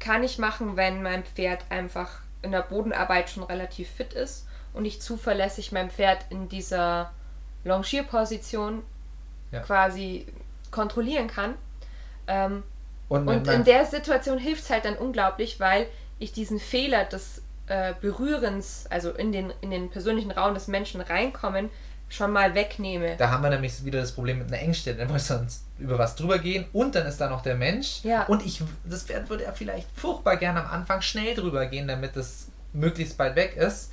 Speaker 1: kann ich machen, wenn mein Pferd einfach in der Bodenarbeit schon relativ fit ist und ich zuverlässig mein Pferd in dieser Longierposition
Speaker 2: Ja.
Speaker 1: quasi kontrollieren kann. Ähm,
Speaker 2: und,
Speaker 1: Und in der Situation hilft es halt dann unglaublich, weil ich diesen Fehler des äh, Berührens, also in den, in den persönlichen Raum des Menschen reinkommen, schon mal wegnehme.
Speaker 2: Da haben wir nämlich wieder das Problem mit einer Engstelle. Dann muss sonst über was drüber gehen und dann ist da noch der Mensch.
Speaker 1: Ja.
Speaker 2: Und ich, das Pferd würde ja vielleicht furchtbar gerne am Anfang schnell drüber gehen, damit es möglichst bald weg ist.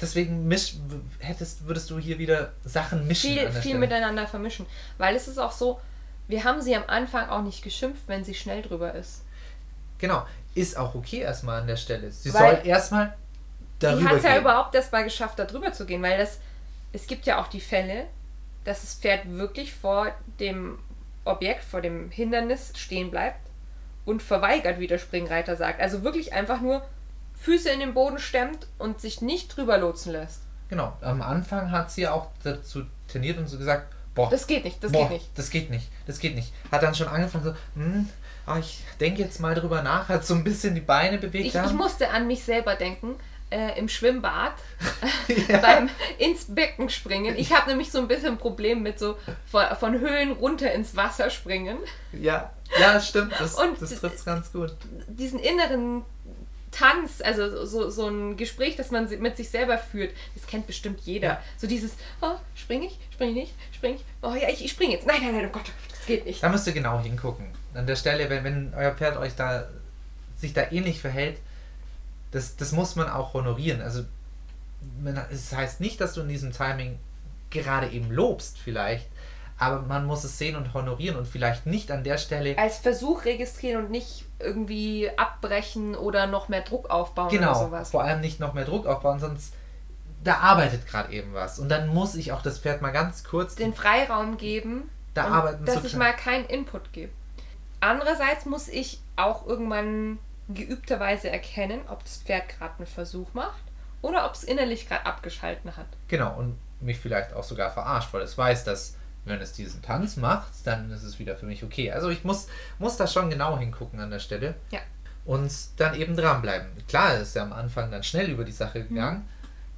Speaker 2: Deswegen misch, hättest, würdest du hier wieder Sachen mischen.
Speaker 1: viel, viel miteinander vermischen. Weil es ist auch so, wir haben sie am Anfang auch nicht geschimpft, wenn sie schnell drüber ist.
Speaker 2: Genau. Ist auch okay erstmal an der Stelle. Sie
Speaker 1: Weil
Speaker 2: soll erstmal
Speaker 1: sie
Speaker 2: darüber
Speaker 1: hat es ja
Speaker 2: gehen.
Speaker 1: überhaupt erst mal geschafft, da drüber zu gehen, weil das, es gibt ja auch die Fälle, dass das Pferd wirklich vor dem Objekt, vor dem Hindernis stehen bleibt und verweigert, wie der Springreiter sagt. Also wirklich einfach nur Füße in den Boden stemmt und sich nicht drüber lotsen lässt.
Speaker 2: Genau. Am Anfang hat sie auch dazu trainiert und so gesagt, boah,
Speaker 1: Das geht nicht, das
Speaker 2: boah,
Speaker 1: geht nicht.
Speaker 2: das geht nicht, das geht nicht. Hat dann schon angefangen so, hm, ah, ich denke jetzt mal drüber nach, hat so ein bisschen die Beine bewegt.
Speaker 1: Ich, ich musste an mich selber denken. Äh, Im Schwimmbad
Speaker 2: Ja.
Speaker 1: beim ins Becken springen. Ich habe nämlich so ein bisschen ein Problem mit so von, von Höhen runter ins Wasser springen.
Speaker 2: ja, ja, stimmt, das,
Speaker 1: Und-
Speaker 2: das trifft ganz gut.
Speaker 1: Diesen inneren Tanz, also so, so ein Gespräch, das man mit sich selber führt, das kennt bestimmt jeder.
Speaker 2: Ja.
Speaker 1: So dieses, oh, spring ich, spring ich nicht, spring ich, oh ja, ich, ich spring jetzt. Nein, nein, nein, oh Gott, das geht nicht.
Speaker 2: Da müsst ihr genau hingucken. An der Stelle, wenn, wenn euer Pferd euch da sich da ähnlich verhält, das, das muss man auch honorieren. Also es heißt nicht, dass du in diesem Timing gerade eben lobst vielleicht, aber man muss es sehen und honorieren und vielleicht nicht an der Stelle
Speaker 1: Als Versuch registrieren und nicht irgendwie abbrechen oder noch mehr Druck aufbauen oder
Speaker 2: genau,
Speaker 1: sowas.
Speaker 2: vor allem nicht noch mehr Druck aufbauen, sonst da arbeitet gerade eben was und dann muss ich auch das Pferd mal ganz kurz
Speaker 1: den Freiraum geben,
Speaker 2: da arbeiten
Speaker 1: dass ich mal keinen Input gebe. Andererseits muss ich auch irgendwann geübterweise erkennen, ob das Pferd gerade einen Versuch macht oder ob es innerlich gerade abgeschalten hat.
Speaker 2: Genau, und mich vielleicht auch sogar verarscht, weil es weiß, dass wenn es diesen Tanz macht, dann ist es wieder für mich okay. Also ich muss, muss da schon genau hingucken an der Stelle
Speaker 1: Ja.
Speaker 2: und dann eben dranbleiben. Klar, es ist ja am Anfang dann schnell über die Sache
Speaker 1: Mhm.
Speaker 2: gegangen.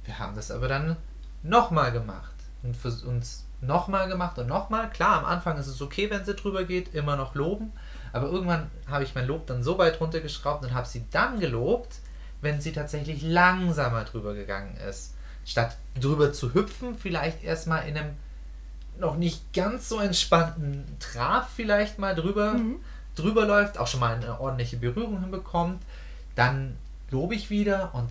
Speaker 2: Wir haben das aber dann nochmal gemacht und vers- uns nochmal gemacht und nochmal. Klar, am Anfang ist es okay, wenn sie drüber geht, immer noch loben. Aber irgendwann habe ich mein Lob dann so weit runtergeschraubt und habe sie dann gelobt, wenn sie tatsächlich langsamer drüber gegangen ist. Statt drüber zu hüpfen, vielleicht erstmal in einem noch nicht ganz so entspannten Trab vielleicht mal drüber,
Speaker 1: Mhm.
Speaker 2: drüber läuft, auch schon mal eine ordentliche Berührung hinbekommt. Dann lobe ich wieder und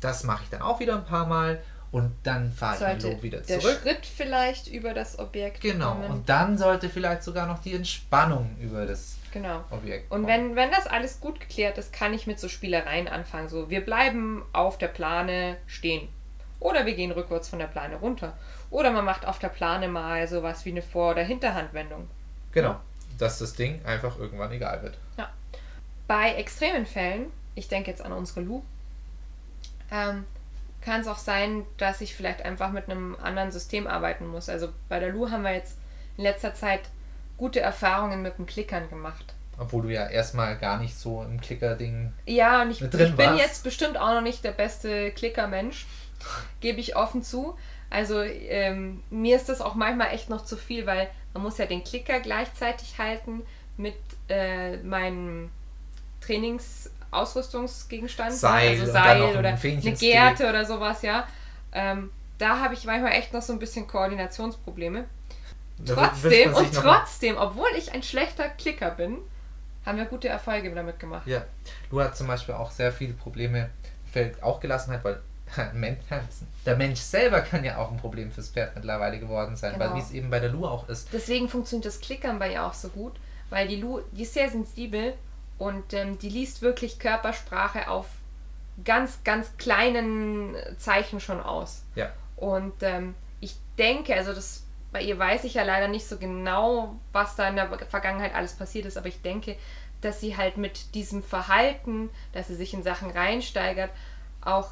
Speaker 2: das mache ich dann auch wieder ein paar Mal und dann fahre ich mein Lob wieder
Speaker 1: der
Speaker 2: zurück.
Speaker 1: Schritt vielleicht über das Objekt
Speaker 2: Genau,
Speaker 1: kommen.
Speaker 2: und dann sollte vielleicht sogar noch die Entspannung über das
Speaker 1: genau.
Speaker 2: Objekt
Speaker 1: Und
Speaker 2: kommen.
Speaker 1: wenn, wenn das alles gut geklärt ist, kann ich mit so Spielereien anfangen. So, wir bleiben auf der Plane stehen. Oder wir gehen rückwärts von der Plane runter. Oder man macht auf der Plane mal sowas wie eine Vor- oder Hinterhandwendung.
Speaker 2: Genau, dass das Ding einfach irgendwann egal wird.
Speaker 1: Bei extremen Fällen, ich denke jetzt an unsere Lu, ähm, kann es auch sein, dass ich vielleicht einfach mit einem anderen System arbeiten muss. Also bei der Lu haben wir jetzt in letzter Zeit gute Erfahrungen mit dem Klickern gemacht.
Speaker 2: Obwohl du ja erstmal gar nicht so im Klicker-Ding.
Speaker 1: Ja, und ich, ich bin
Speaker 2: warst.
Speaker 1: jetzt bestimmt auch noch nicht der beste Klickermensch, gebe ich offen zu. Also ähm, mir ist das auch manchmal echt noch zu viel, weil man muss ja den Klicker gleichzeitig halten mit äh, meinem Trainingsausrüstungsgegenstand,
Speaker 2: Seil
Speaker 1: also Seil
Speaker 2: noch ein
Speaker 1: oder eine. Gerte oder sowas, ja. Ähm, da habe ich manchmal echt noch so ein bisschen Koordinationsprobleme.
Speaker 2: Da
Speaker 1: Trotzdem und trotzdem, obwohl ich ein schlechter Klicker bin, haben wir gute Erfolge damit gemacht.
Speaker 2: Ja, du hast zum Beispiel auch sehr viele Probleme, fällt auch Gelassenheit, weil Men- der Mensch selber kann ja auch ein Problem fürs Pferd mittlerweile geworden sein,
Speaker 1: Genau.
Speaker 2: weil wie es eben bei der Lu auch ist.
Speaker 1: Deswegen funktioniert das Klickern bei ihr auch so gut, weil die Lu, die ist sehr sensibel und ähm, die liest wirklich Körpersprache auf ganz, ganz kleinen Zeichen schon aus.
Speaker 2: Ja,
Speaker 1: Und ähm, ich denke, also das bei ihr weiß ich ja leider nicht so genau, was da in der Vergangenheit alles passiert ist, aber ich denke, dass sie halt mit diesem Verhalten, dass sie sich in Sachen reinsteigert, auch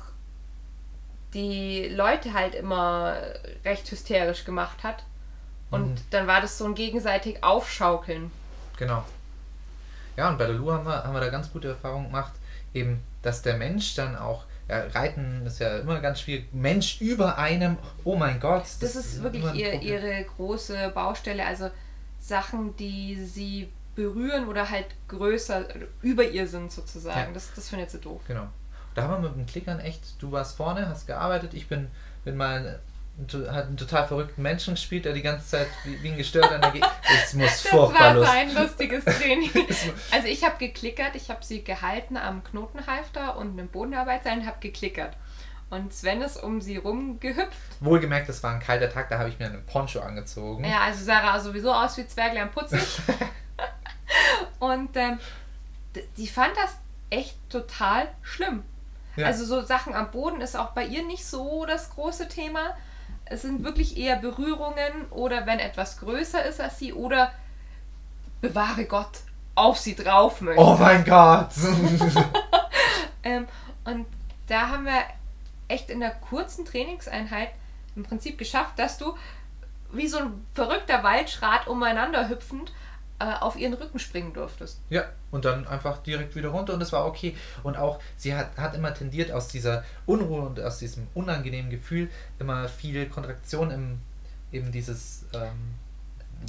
Speaker 1: die Leute halt immer recht hysterisch gemacht hat. Und
Speaker 2: Mhm.
Speaker 1: dann war das so ein gegenseitig Aufschaukeln.
Speaker 2: genau. Ja, und bei der Lu haben wir, haben wir da ganz gute Erfahrungen gemacht, eben, dass der Mensch dann auch, ja, Reiten ist ja immer ganz schwierig, Mensch über einem, oh mein Gott.
Speaker 1: Das, ist wirklich
Speaker 2: immer ein
Speaker 1: ihr, ihre große Baustelle. Also Sachen, die sie berühren oder halt größer über ihr sind sozusagen.
Speaker 2: Ja.
Speaker 1: Das, das findet sie doof.
Speaker 2: Genau. Da haben wir mit dem Klickern echt, du warst vorne, hast gearbeitet, ich bin, bin mal ein, hat einen total verrückten Menschen gespielt, der die ganze Zeit wie, wie ein gestört an der Ge Es muss
Speaker 1: Das
Speaker 2: furchtbar
Speaker 1: war
Speaker 2: lustig.
Speaker 1: sein lustiges Training. Also ich habe geklickert, ich habe sie gehalten am Knotenhalfter und einem Bodenarbeitsseil und habe geklickert. Und Sven ist um sie rum gehüpft.
Speaker 2: Wohlgemerkt, das war ein kalter Tag, da habe ich mir einen Poncho angezogen.
Speaker 1: Ja, also Sarah sowieso aus wie Zwerglein putzig. und ähm, die fand das echt total schlimm.
Speaker 2: Ja.
Speaker 1: Also so Sachen am Boden ist auch bei ihr nicht so das große Thema. Es sind wirklich eher Berührungen oder wenn etwas größer ist als sie oder bewahre Gott auf sie drauf möchte.
Speaker 2: Oh mein Gott!
Speaker 1: Ähm, und da haben wir echt in der kurzen Trainingseinheit im Prinzip geschafft, dass du wie so ein verrückter Waldschrat umeinander hüpfend auf ihren Rücken springen durftest.
Speaker 2: ja, und dann einfach direkt wieder runter und es war okay. Und auch, sie hat, hat immer tendiert aus dieser Unruhe und aus diesem unangenehmen Gefühl immer viel Kontraktion im, eben dieses, ähm,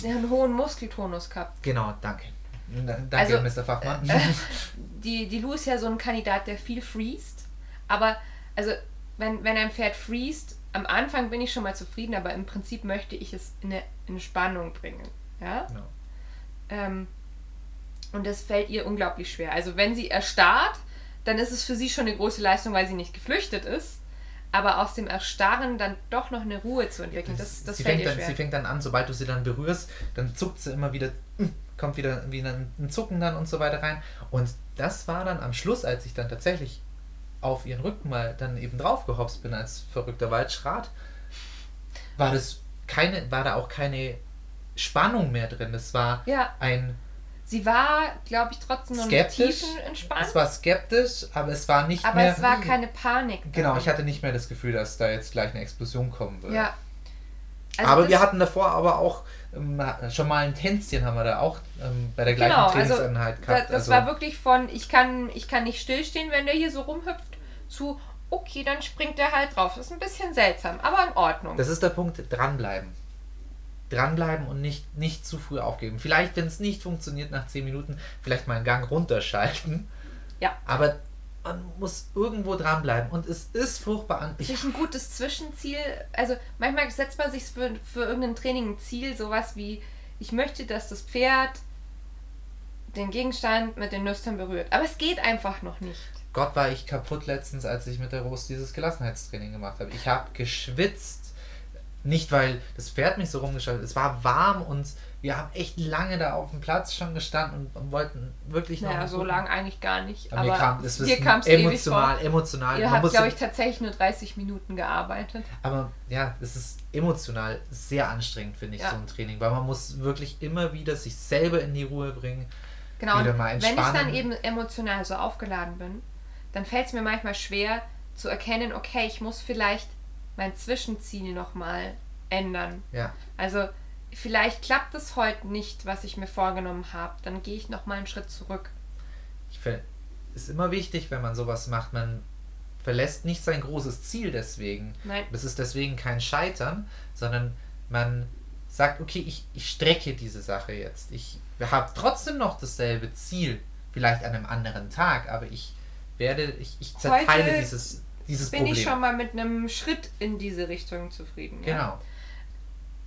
Speaker 1: einen hohen Muskeltonus gehabt.
Speaker 2: genau, danke. Danke,
Speaker 1: Also,
Speaker 2: Mr. Fachmann.
Speaker 1: Äh, die, die Lou ist ja so ein Kandidat, der viel freest. Aber, also, wenn, wenn ein Pferd freest, am Anfang bin ich schon mal zufrieden, aber im Prinzip möchte ich es in eine, in Spannung bringen. Ja?
Speaker 2: Genau.
Speaker 1: Ähm, und das fällt ihr unglaublich schwer. Also wenn sie erstarrt, dann ist es für sie schon eine große Leistung, weil sie nicht geflüchtet ist. Aber aus dem Erstarren dann doch noch eine Ruhe zu entwickeln, das, das
Speaker 2: sie,
Speaker 1: fällt
Speaker 2: fängt
Speaker 1: ihr
Speaker 2: dann,
Speaker 1: schwer.
Speaker 2: sie fängt dann an, sobald du sie dann berührst, dann zuckt sie immer wieder, mm, kommt wieder, wieder ein Zucken dann und so weiter rein. Und das war dann am Schluss, als ich dann tatsächlich auf ihren Rücken mal dann eben draufgehopst bin als verrückter Waldschrat, war das keine, war da auch keine Spannung mehr drin. Es war
Speaker 1: Ja.
Speaker 2: ein
Speaker 1: Sie war, glaube ich, trotzdem noch
Speaker 2: skeptisch.
Speaker 1: tiefen entspannt.
Speaker 2: Es war skeptisch, aber es war nicht
Speaker 1: aber
Speaker 2: mehr.
Speaker 1: es war keine Panik.
Speaker 2: Genau,
Speaker 1: daran.
Speaker 2: ich hatte nicht mehr das Gefühl, dass da jetzt gleich eine Explosion kommen würde.
Speaker 1: Ja. Also
Speaker 2: aber
Speaker 1: das-
Speaker 2: wir hatten davor aber auch ähm, schon mal ein Tänzchen haben wir da auch ähm, bei der gleichen
Speaker 1: Genau, also
Speaker 2: Trainingseinheit
Speaker 1: da,
Speaker 2: gehabt.
Speaker 1: das
Speaker 2: also,
Speaker 1: war wirklich von, ich kann, ich kann nicht stillstehen, wenn der hier so rumhüpft, zu, okay, dann springt der halt drauf. Das ist ein bisschen seltsam, aber in Ordnung.
Speaker 2: das ist der Punkt, dranbleiben. Dranbleiben und nicht, nicht zu früh aufgeben. Vielleicht, wenn es nicht funktioniert nach 10 Minuten, vielleicht mal einen Gang runterschalten.
Speaker 1: Ja.
Speaker 2: Aber man muss irgendwo dranbleiben. Und es ist furchtbar an. Ich,
Speaker 1: sich ein gutes Zwischenziel, also manchmal setzt man sich für, für irgendein Training ein Ziel, sowas wie, ich möchte, dass das Pferd den Gegenstand mit den Nüstern berührt. Aber es geht einfach noch nicht.
Speaker 2: Gott war ich kaputt letztens, als ich mit der Rose dieses Gelassenheitstraining gemacht habe. Ich habe geschwitzt. Nicht, weil das Pferd mich so rumgeschaltet hat. Es war warm und wir haben echt lange da auf dem Platz schon gestanden und, wollten wirklich noch.
Speaker 1: Naja, so
Speaker 2: gucken.
Speaker 1: lang eigentlich gar nicht.
Speaker 2: Aber
Speaker 1: Aber
Speaker 2: mir kam es emotional,
Speaker 1: vor.
Speaker 2: emotional.
Speaker 1: Ihr habt, glaube ich, tatsächlich nur 30 Minuten gearbeitet.
Speaker 2: aber ja, es ist emotional sehr anstrengend, finde ich,
Speaker 1: Ja.
Speaker 2: so ein Training, weil man muss wirklich immer wieder sich selber in die Ruhe bringen.
Speaker 1: Genau, wenn ich dann eben emotional so aufgeladen bin, dann fällt es mir manchmal schwer zu erkennen, okay, ich muss vielleicht mein Zwischenziel nochmal ändern.
Speaker 2: Ja,
Speaker 1: Also vielleicht klappt es heute nicht, was ich mir vorgenommen habe. Dann gehe ich nochmal einen Schritt zurück.
Speaker 2: ich finde, es ist immer wichtig, wenn man sowas macht, man verlässt nicht sein großes Ziel deswegen.
Speaker 1: Nein,
Speaker 2: Das ist deswegen kein Scheitern, sondern man sagt, okay, ich, ich strecke diese Sache jetzt. Ich habe trotzdem noch dasselbe Ziel, vielleicht an einem anderen Tag, aber ich werde, ich, ich zerteile
Speaker 1: Heute
Speaker 2: dieses, dieses
Speaker 1: bin
Speaker 2: Problem.
Speaker 1: ich schon mal mit einem Schritt in diese Richtung zufrieden. Ja?
Speaker 2: Genau.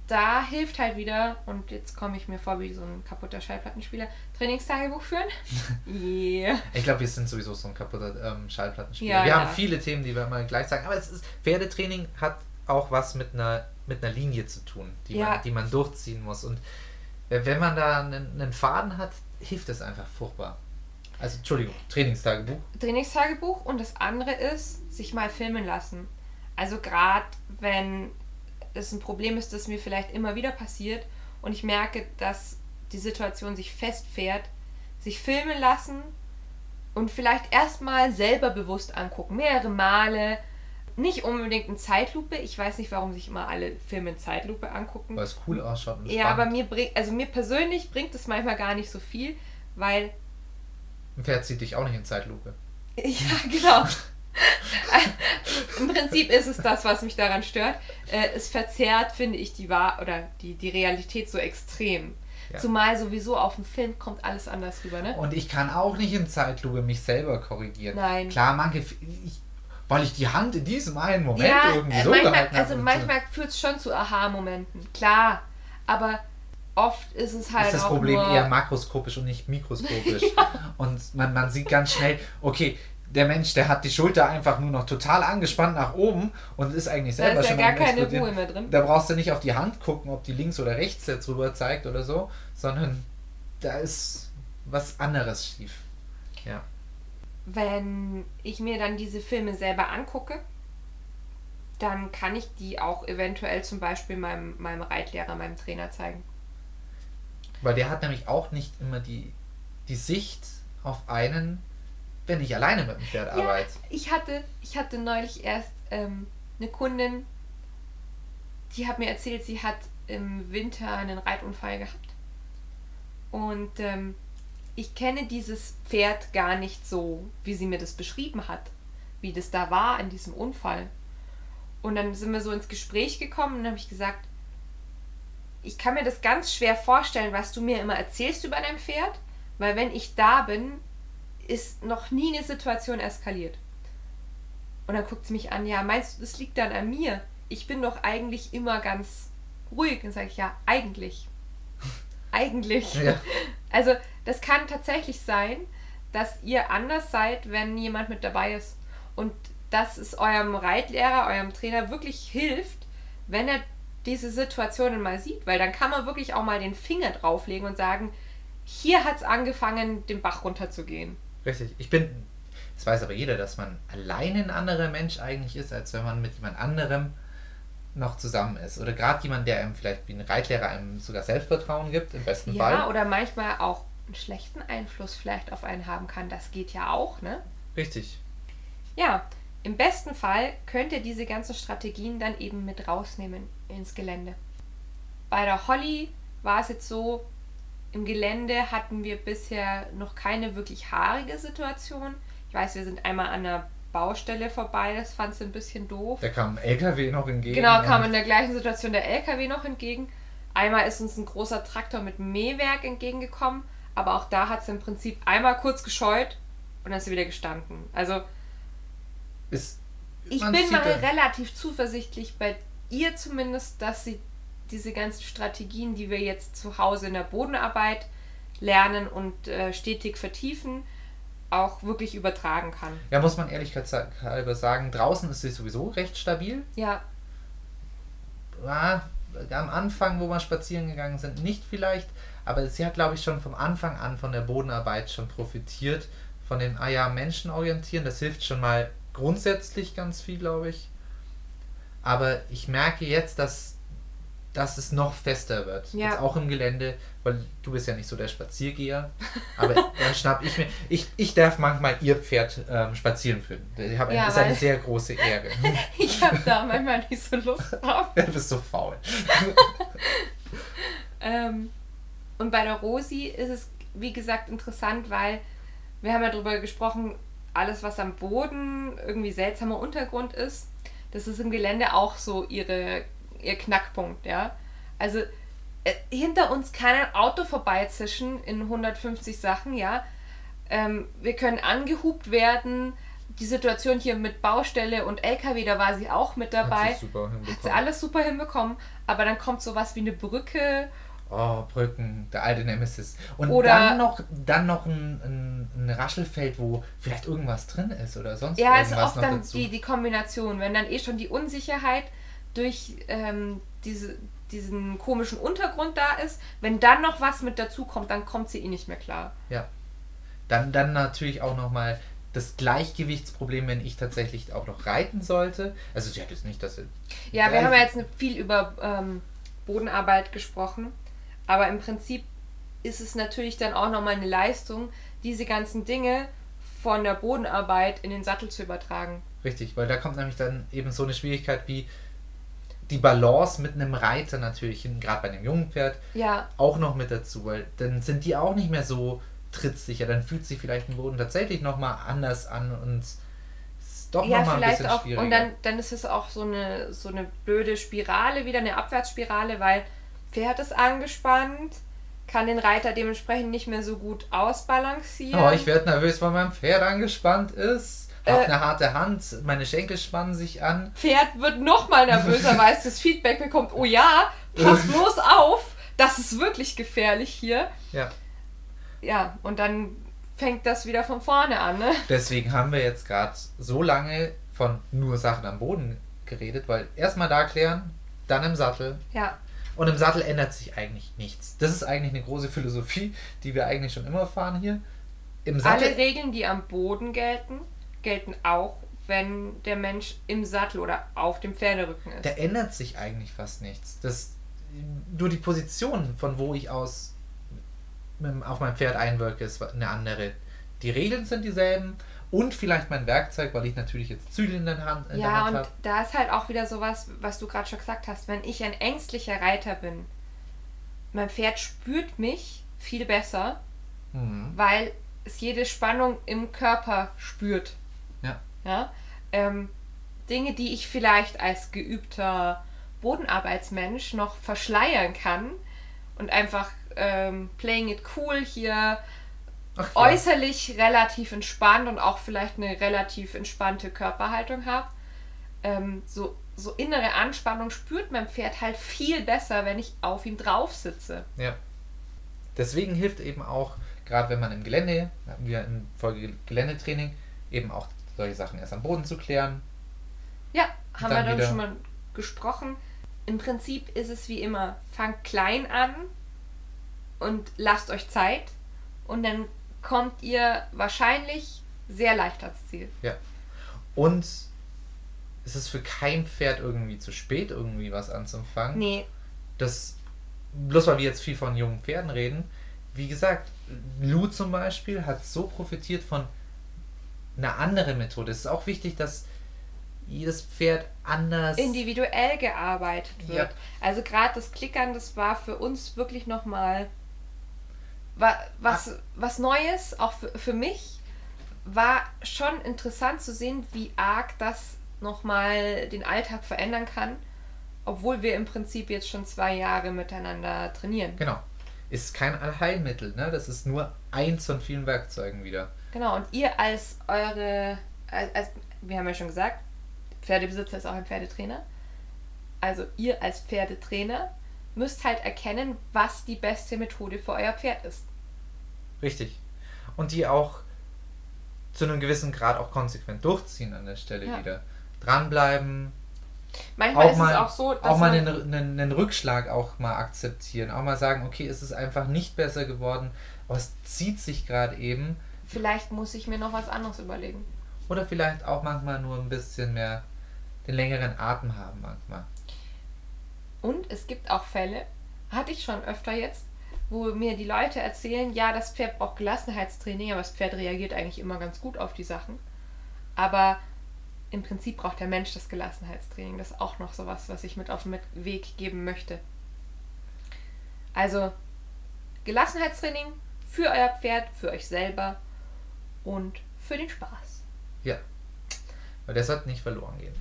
Speaker 1: Da hilft halt wieder, und jetzt komme ich mir vor wie so ein kaputter Schallplattenspieler, Trainingstagebuch führen. yeah.
Speaker 2: Ich glaube, wir sind sowieso so ein kaputter ähm, Schallplattenspieler.
Speaker 1: Ja,
Speaker 2: wir
Speaker 1: ja.
Speaker 2: haben viele Themen, die wir immer gleich sagen, aber es ist, Pferdetraining hat auch was mit einer, mit einer Linie zu tun, die,
Speaker 1: Ja.
Speaker 2: man, die man durchziehen muss. Und wenn wenn man da einen, einen Faden hat, hilft es einfach furchtbar. Also, Entschuldigung, Trainingstagebuch.
Speaker 1: Trainingstagebuch und das andere ist, sich mal filmen lassen. Also gerade wenn es ein Problem ist, das mir vielleicht immer wieder passiert und ich merke, dass die Situation sich festfährt, sich filmen lassen und vielleicht erstmal selber bewusst angucken. Mehrere Male. Nicht unbedingt in Zeitlupe. Ich weiß nicht, warum sich immer alle Filme in Zeitlupe angucken.
Speaker 2: Weil es cool ausschaut.
Speaker 1: Ja, aber mir bringt, also mir persönlich bringt es manchmal gar nicht so viel, weil
Speaker 2: Ein Pferd zieht dich auch nicht in Zeitlupe.
Speaker 1: Ja, genau. Im Prinzip ist es das, was mich daran stört. Äh, es verzerrt, finde ich, die Wahr oder die, die Realität so extrem.
Speaker 2: Ja.
Speaker 1: Zumal sowieso auf dem Film kommt alles anders rüber, ne?
Speaker 2: Und ich kann auch nicht in Zeitlupe mich selber korrigieren.
Speaker 1: Nein.
Speaker 2: Klar, manche, ich, weil ich die Hand in diesem einen Moment
Speaker 1: ja,
Speaker 2: irgendwie
Speaker 1: äh,
Speaker 2: so
Speaker 1: manchmal,
Speaker 2: gehalten habe.
Speaker 1: also manchmal führt es schon zu Aha-Momenten, klar. Aber oft ist es halt
Speaker 2: ist das Problem eher makroskopisch und nicht mikroskopisch. Und man, man sieht ganz schnell, okay, der Mensch, der hat die Schulter einfach nur noch total angespannt nach oben und ist eigentlich
Speaker 1: da
Speaker 2: selber
Speaker 1: ist ja
Speaker 2: schon
Speaker 1: gar keine. Ruhe mehr drin.
Speaker 2: Da brauchst du nicht auf die Hand gucken, ob die links oder rechts jetzt rüber zeigt oder so, sondern da ist was anderes schief. Ja.
Speaker 1: wenn ich mir dann diese Filme selber angucke, dann kann ich die auch eventuell zum Beispiel meinem, meinem Reitlehrer, meinem Trainer zeigen.
Speaker 2: Weil der hat nämlich auch nicht immer die die Sicht auf einen, wenn ich alleine mit dem Pferd
Speaker 1: Ja,
Speaker 2: arbeite.
Speaker 1: ich hatte, ich hatte neulich erst ähm, eine Kundin, die hat mir erzählt, sie hat im Winter einen Reitunfall gehabt. Und ähm, ich kenne dieses Pferd gar nicht so, wie sie mir das beschrieben hat, wie das da war in diesem Unfall. Und dann sind wir so ins Gespräch gekommen und habe ich gesagt, ich kann mir das ganz schwer vorstellen, was du mir immer erzählst über dein Pferd, weil wenn ich da bin, ist noch nie eine Situation eskaliert. Und dann guckt sie mich an, ja, meinst du, das liegt dann an mir? Ich bin doch eigentlich immer ganz ruhig. Und sage ich, ja, eigentlich. eigentlich.
Speaker 2: Ja.
Speaker 1: Also, das kann tatsächlich sein, dass ihr anders seid, wenn jemand mit dabei ist. Und dass es eurem Reitlehrer, eurem Trainer wirklich hilft, wenn er diese Situationen mal sieht. Weil dann kann man wirklich auch mal den Finger drauflegen und sagen, hier hat es angefangen, den Bach runterzugehen.
Speaker 2: Richtig. Ich bin, das weiß aber jeder, dass man alleine ein anderer Mensch eigentlich ist, als wenn man mit jemand anderem noch zusammen ist. Oder gerade jemand, der einem vielleicht wie ein Reitlehrer einem sogar Selbstvertrauen gibt, im besten
Speaker 1: Ja,
Speaker 2: Fall.
Speaker 1: oder manchmal auch einen schlechten Einfluss vielleicht auf einen haben kann. Das geht ja auch, ne?
Speaker 2: Richtig.
Speaker 1: Ja, im besten Fall könnt ihr diese ganzen Strategien dann eben mit rausnehmen ins Gelände. Bei der Holly war es jetzt so, im Gelände hatten wir bisher noch keine wirklich haarige Situation. Ich weiß, wir sind einmal an der Baustelle vorbei, das fand sie ein bisschen doof.
Speaker 2: Da kam ein LKW noch entgegen.
Speaker 1: Genau, kam in der gleichen Situation der LKW noch entgegen. Einmal ist uns ein großer Traktor mit Mähwerk entgegengekommen, aber auch da hat sie im Prinzip einmal kurz gescheut und dann ist sie wieder gestanden. Also
Speaker 2: ist,
Speaker 1: ich bin mal relativ zuversichtlich bei ihr zumindest, dass sie diese ganzen Strategien, die wir jetzt zu Hause in der Bodenarbeit lernen und äh, stetig vertiefen, auch wirklich übertragen kann.
Speaker 2: Ja, muss man ehrlichkeitshalber sagen, draußen ist sie sowieso recht stabil.
Speaker 1: Ja,
Speaker 2: Ja, am Anfang, wo wir spazieren gegangen sind, nicht vielleicht, aber sie hat, glaube ich, schon vom Anfang an von der Bodenarbeit schon profitiert, von dem, ah ja, Menschen orientieren, das hilft schon mal grundsätzlich ganz viel, glaube ich. Aber ich merke jetzt, dass, dass es noch fester wird.
Speaker 1: Ja.
Speaker 2: Jetzt auch im Gelände, weil du bist ja nicht so der Spaziergeher. Aber dann schnapp ich mir. Ich, ich darf manchmal ihr Pferd ähm, spazieren führen. Ich habe
Speaker 1: Ja,
Speaker 2: das ist eine sehr große Ehre.
Speaker 1: ich habe da manchmal nicht so Lust drauf.
Speaker 2: du bist so faul.
Speaker 1: Ähm, und bei der Rosi ist es, wie gesagt, interessant, weil wir haben ja darüber gesprochen, alles, was am Boden irgendwie seltsamer Untergrund ist, das ist im Gelände auch so ihre, ihr Knackpunkt, ja. Also äh, hinter uns kann ein Auto vorbeizischen in 150 Sachen, ja. Ähm, wir können angehupt werden. Die Situation hier mit Baustelle und LKW, da war sie auch mit dabei.
Speaker 2: Hat sie super
Speaker 1: Hat sie alles super hinbekommen, aber dann kommt sowas wie eine Brücke
Speaker 2: Oh, Brücken, der alte Nemesis. Und
Speaker 1: Oder-
Speaker 2: dann noch, dann noch ein, ein, ein Raschelfeld, wo vielleicht irgendwas drin ist oder sonst
Speaker 1: Ja, ist
Speaker 2: irgendwas
Speaker 1: oft
Speaker 2: noch
Speaker 1: dann
Speaker 2: dazu.
Speaker 1: die, die Kombination, wenn dann eh schon die Unsicherheit durch ähm, diese, diesen komischen Untergrund da ist, wenn dann noch was mit dazu kommt, dann kommt sie eh nicht mehr klar.
Speaker 2: Ja. Dann, dann natürlich auch nochmal das Gleichgewichtsproblem, wenn ich tatsächlich auch noch reiten sollte. Also sie hat jetzt nicht, dass sie.
Speaker 1: Ja, wir haben ja jetzt viel über ähm, Bodenarbeit gesprochen, aber im Prinzip ist es natürlich dann auch nochmal eine Leistung, diese ganzen Dinge von der Bodenarbeit in den Sattel zu übertragen.
Speaker 2: Richtig, weil da kommt nämlich dann eben so eine Schwierigkeit wie die Balance mit einem Reiter natürlich, gerade bei einem jungen Pferd,
Speaker 1: Ja,
Speaker 2: auch noch mit dazu, weil dann sind die auch nicht mehr so trittsicher, dann fühlt sich vielleicht ein Boden tatsächlich nochmal anders an und ist doch
Speaker 1: ja,
Speaker 2: nochmal ein bisschen
Speaker 1: auch.
Speaker 2: schwieriger.
Speaker 1: Und dann, dann ist es auch so eine, so eine blöde Spirale, wieder eine Abwärtsspirale, weil Pferd ist angespannt, kann den Reiter dementsprechend nicht mehr so gut ausbalancieren.
Speaker 2: Oh, ich werde nervös, weil mein Pferd angespannt ist. Hab
Speaker 1: Äh.
Speaker 2: eine harte Hand, meine Schenkel spannen sich an.
Speaker 1: Pferd wird noch mal nervöser, weil es das Feedback bekommt, oh ja, pass bloß auf, das ist wirklich gefährlich hier.
Speaker 2: Ja.
Speaker 1: Ja, und dann fängt das wieder von vorne an, ne?
Speaker 2: Deswegen haben wir jetzt gerade so lange von nur Sachen am Boden geredet, weil erstmal da klären, dann im Sattel.
Speaker 1: Ja,
Speaker 2: Und im Sattel ändert sich eigentlich nichts. Das ist eigentlich eine große Philosophie, die wir eigentlich schon immer fahren hier. Im Sattel.
Speaker 1: alle Regeln, die am Boden gelten, gelten auch, wenn der Mensch im Sattel oder auf dem Pferderücken ist.
Speaker 2: da ändert sich eigentlich fast nichts. Das, nur die Position, von wo ich aus auf mein Pferd einwirke, ist eine andere. Die Regeln sind dieselben und vielleicht mein Werkzeug, weil ich natürlich jetzt Zügel in der Hand, der
Speaker 1: Ja,
Speaker 2: Hand
Speaker 1: und
Speaker 2: habe.
Speaker 1: da ist halt auch wieder sowas, was du gerade schon gesagt hast. Wenn ich ein ängstlicher Reiter bin, mein Pferd spürt mich viel besser,
Speaker 2: Mhm.
Speaker 1: weil es jede Spannung im Körper spürt.
Speaker 2: Ja.
Speaker 1: Ja? Ähm, Dinge, die ich vielleicht als geübter Bodenarbeitsmensch noch verschleiern kann und einfach ähm, playing it cool hier
Speaker 2: Ach, ja.
Speaker 1: äußerlich relativ entspannt und auch vielleicht eine relativ entspannte Körperhaltung habe. Ähm, so, so innere Anspannung spürt mein Pferd halt viel besser, wenn ich auf ihm drauf sitze.
Speaker 2: Ja. Deswegen hilft eben auch, gerade wenn man im Gelände, hatten wir in Folge Geländetraining, eben auch solche Sachen erst am Boden zu klären.
Speaker 1: Ja, haben
Speaker 2: Dann
Speaker 1: wir dann
Speaker 2: wieder-
Speaker 1: schon mal gesprochen. Im Prinzip ist es wie immer, fangt klein an und lasst euch Zeit und dann kommt ihr wahrscheinlich sehr leicht ans Ziel.
Speaker 2: Ja. Und es ist für kein Pferd irgendwie zu spät, irgendwie was anzufangen.
Speaker 1: Nee,
Speaker 2: Das, bloß weil wir jetzt viel von jungen Pferden reden, wie gesagt, Lou zum Beispiel hat so profitiert von einer anderen Methode. Es ist auch wichtig, dass jedes Pferd anders.
Speaker 1: individuell gearbeitet wird.
Speaker 2: Ja.
Speaker 1: Also gerade das Klickern, das war für uns wirklich nochmal wa was,
Speaker 2: Ah.
Speaker 1: was Neues, auch für, für mich, war schon interessant zu sehen, wie arg das nochmal den Alltag verändern kann, obwohl wir im Prinzip jetzt schon zwei Jahre miteinander trainieren.
Speaker 2: Genau. Ist kein Allheilmittel, ne? Das ist nur eins von vielen Werkzeugen wieder.
Speaker 1: Genau, und ihr als eure, als, als, wir haben ja schon gesagt, Pferdebesitzer ist auch ein Pferdetrainer. Also ihr als Pferdetrainer müsst halt erkennen, was die beste Methode für euer Pferd ist.
Speaker 2: Richtig. Und die auch zu einem gewissen Grad auch konsequent durchziehen an der Stelle
Speaker 1: Ja.
Speaker 2: wieder. Dranbleiben,
Speaker 1: Manchmal
Speaker 2: auch
Speaker 1: ist
Speaker 2: mal,
Speaker 1: es auch so, dass
Speaker 2: auch mal
Speaker 1: man,
Speaker 2: einen, einen, einen Rückschlag auch mal akzeptieren. Auch mal sagen, okay, es ist einfach nicht besser geworden, aber es zieht sich gerade eben.
Speaker 1: vielleicht muss ich mir noch was anderes überlegen.
Speaker 2: Oder vielleicht auch manchmal nur ein bisschen mehr den längeren Atem haben manchmal.
Speaker 1: Und es gibt auch Fälle, hatte ich schon öfter jetzt, wo mir die Leute erzählen, ja, das Pferd braucht Gelassenheitstraining, aber das Pferd reagiert eigentlich immer ganz gut auf die Sachen. Aber im Prinzip braucht der Mensch das Gelassenheitstraining. Das ist auch noch sowas, was ich mit auf den Weg geben möchte. Also Gelassenheitstraining für euer Pferd, für euch selber und für den Spaß.
Speaker 2: Ja. Weil der sollte nicht verloren gehen.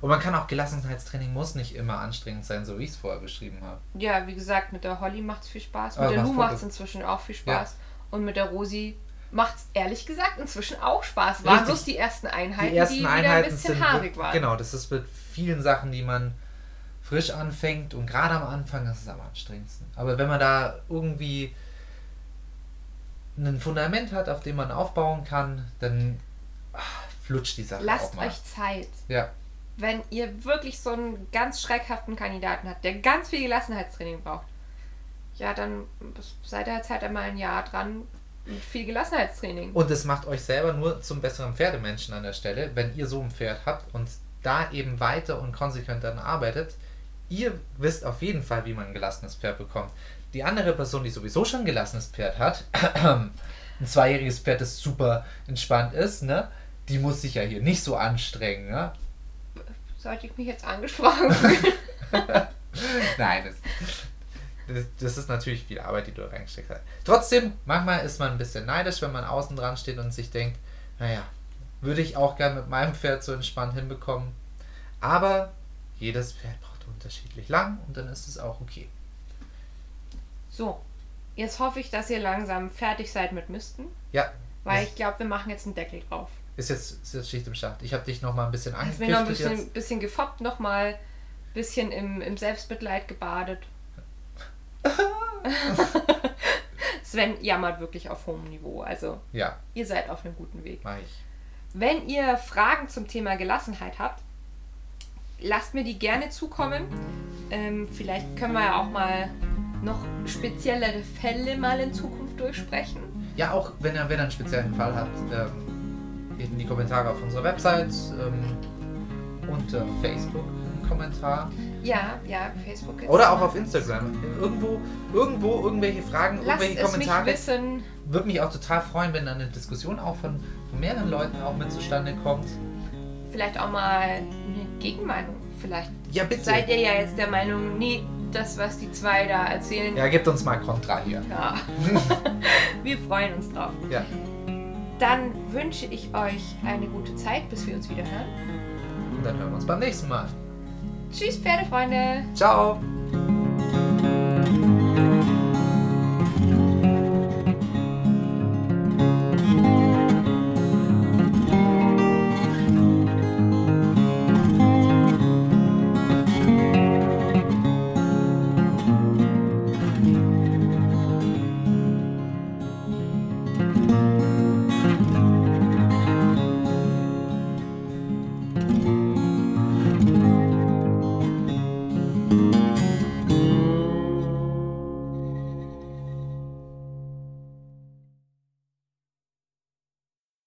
Speaker 2: Und man kann auch Gelassenheitstraining muss nicht immer anstrengend sein, so wie ich es vorher beschrieben habe.
Speaker 1: Ja, wie gesagt, mit der Holly macht es viel Spaß.
Speaker 2: Aber
Speaker 1: Mit der
Speaker 2: macht
Speaker 1: Lu macht es inzwischen auch viel Spaß. Und mit der Rosi macht es ehrlich gesagt inzwischen auch Spaß. Waren bloß die ersten Einheiten,
Speaker 2: die ersten
Speaker 1: die wieder
Speaker 2: Einheiten
Speaker 1: ein bisschen
Speaker 2: sind
Speaker 1: haarig waren.
Speaker 2: genau das ist mit vielen Sachen die man frisch anfängt und gerade am Anfang ist es am anstrengendsten aber wenn man da irgendwie ein Fundament hat auf dem man aufbauen kann dann ah, flutscht die Sache
Speaker 1: Lasst
Speaker 2: auch mal
Speaker 1: euch Zeit.
Speaker 2: ja
Speaker 1: Wenn ihr wirklich so einen ganz schreckhaften Kandidaten habt, der ganz viel Gelassenheitstraining braucht, ja, dann seid ihr jetzt halt einmal ein Jahr dran mit viel Gelassenheitstraining.
Speaker 2: und es macht euch selber nur zum besseren Pferdemenschen an der Stelle wenn ihr so ein Pferd habt und da eben weiter und konsequent daran arbeitet ihr wisst auf jeden Fall wie man ein gelassenes Pferd bekommt die andere Person die sowieso schon ein gelassenes Pferd hat ein zweijähriges Pferd das super entspannt ist ne die muss sich ja hier nicht so anstrengen ne?
Speaker 1: Sollte ich mich jetzt angesprochen fühlen?
Speaker 2: Nein, das, das, das ist natürlich viel Arbeit, die du reingesteckt hast. Trotzdem, manchmal ist man ein bisschen neidisch, wenn man außen dran steht und sich denkt, naja, würde ich auch gerne mit meinem Pferd so entspannt hinbekommen. Aber jedes Pferd braucht unterschiedlich lang und dann ist es auch okay.
Speaker 1: So, jetzt hoffe ich, dass ihr langsam fertig seid mit Misten,
Speaker 2: Ja,
Speaker 1: weil ich glaube, wir machen jetzt einen Deckel drauf.
Speaker 2: Ist, jetzt, ist jetzt Schicht im Schacht. Ich habe dich noch mal ein bisschen
Speaker 1: Hast mir noch ein bisschen,
Speaker 2: jetzt.
Speaker 1: bisschen gefoppt, nochmal ein bisschen im, im Selbstmitleid gebadet. Sven jammert wirklich auf hohem Niveau. Also,
Speaker 2: Ja,
Speaker 1: ihr seid auf einem guten Weg.
Speaker 2: mache ich.
Speaker 1: Wenn ihr Fragen zum Thema Gelassenheit habt, lasst mir die gerne zukommen. Ähm, vielleicht können wir ja auch mal noch speziellere Fälle mal in Zukunft durchsprechen.
Speaker 2: Ja, auch wenn ihr, wenn ihr einen speziellen Fall habt, ähm, in die Kommentare auf unserer Website, ähm, unter Facebook Kommentar.
Speaker 1: Ja, ja, Facebook. jetzt.
Speaker 2: Oder auch auf Instagram. Irgendwo, irgendwo irgendwelche Fragen,
Speaker 1: Lasst
Speaker 2: irgendwelche
Speaker 1: es mich
Speaker 2: Kommentare.
Speaker 1: wissen.
Speaker 2: Würde mich auch total freuen, wenn dann eine Diskussion auch von mehreren Leuten auch mit zustande kommt.
Speaker 1: Vielleicht auch mal eine Gegenmeinung. Vielleicht
Speaker 2: Ja, bitte.
Speaker 1: seid ihr ja jetzt der Meinung, nee, das, was die zwei da erzählen,
Speaker 2: ja, gebt uns mal Kontra hier.
Speaker 1: ja. wir freuen uns drauf.
Speaker 2: Ja.
Speaker 1: Dann wünsche ich euch eine gute Zeit, bis wir uns wieder hören.
Speaker 2: Und dann hören wir uns beim nächsten Mal.
Speaker 1: Tschüss, Pferdefreunde!
Speaker 2: Ciao.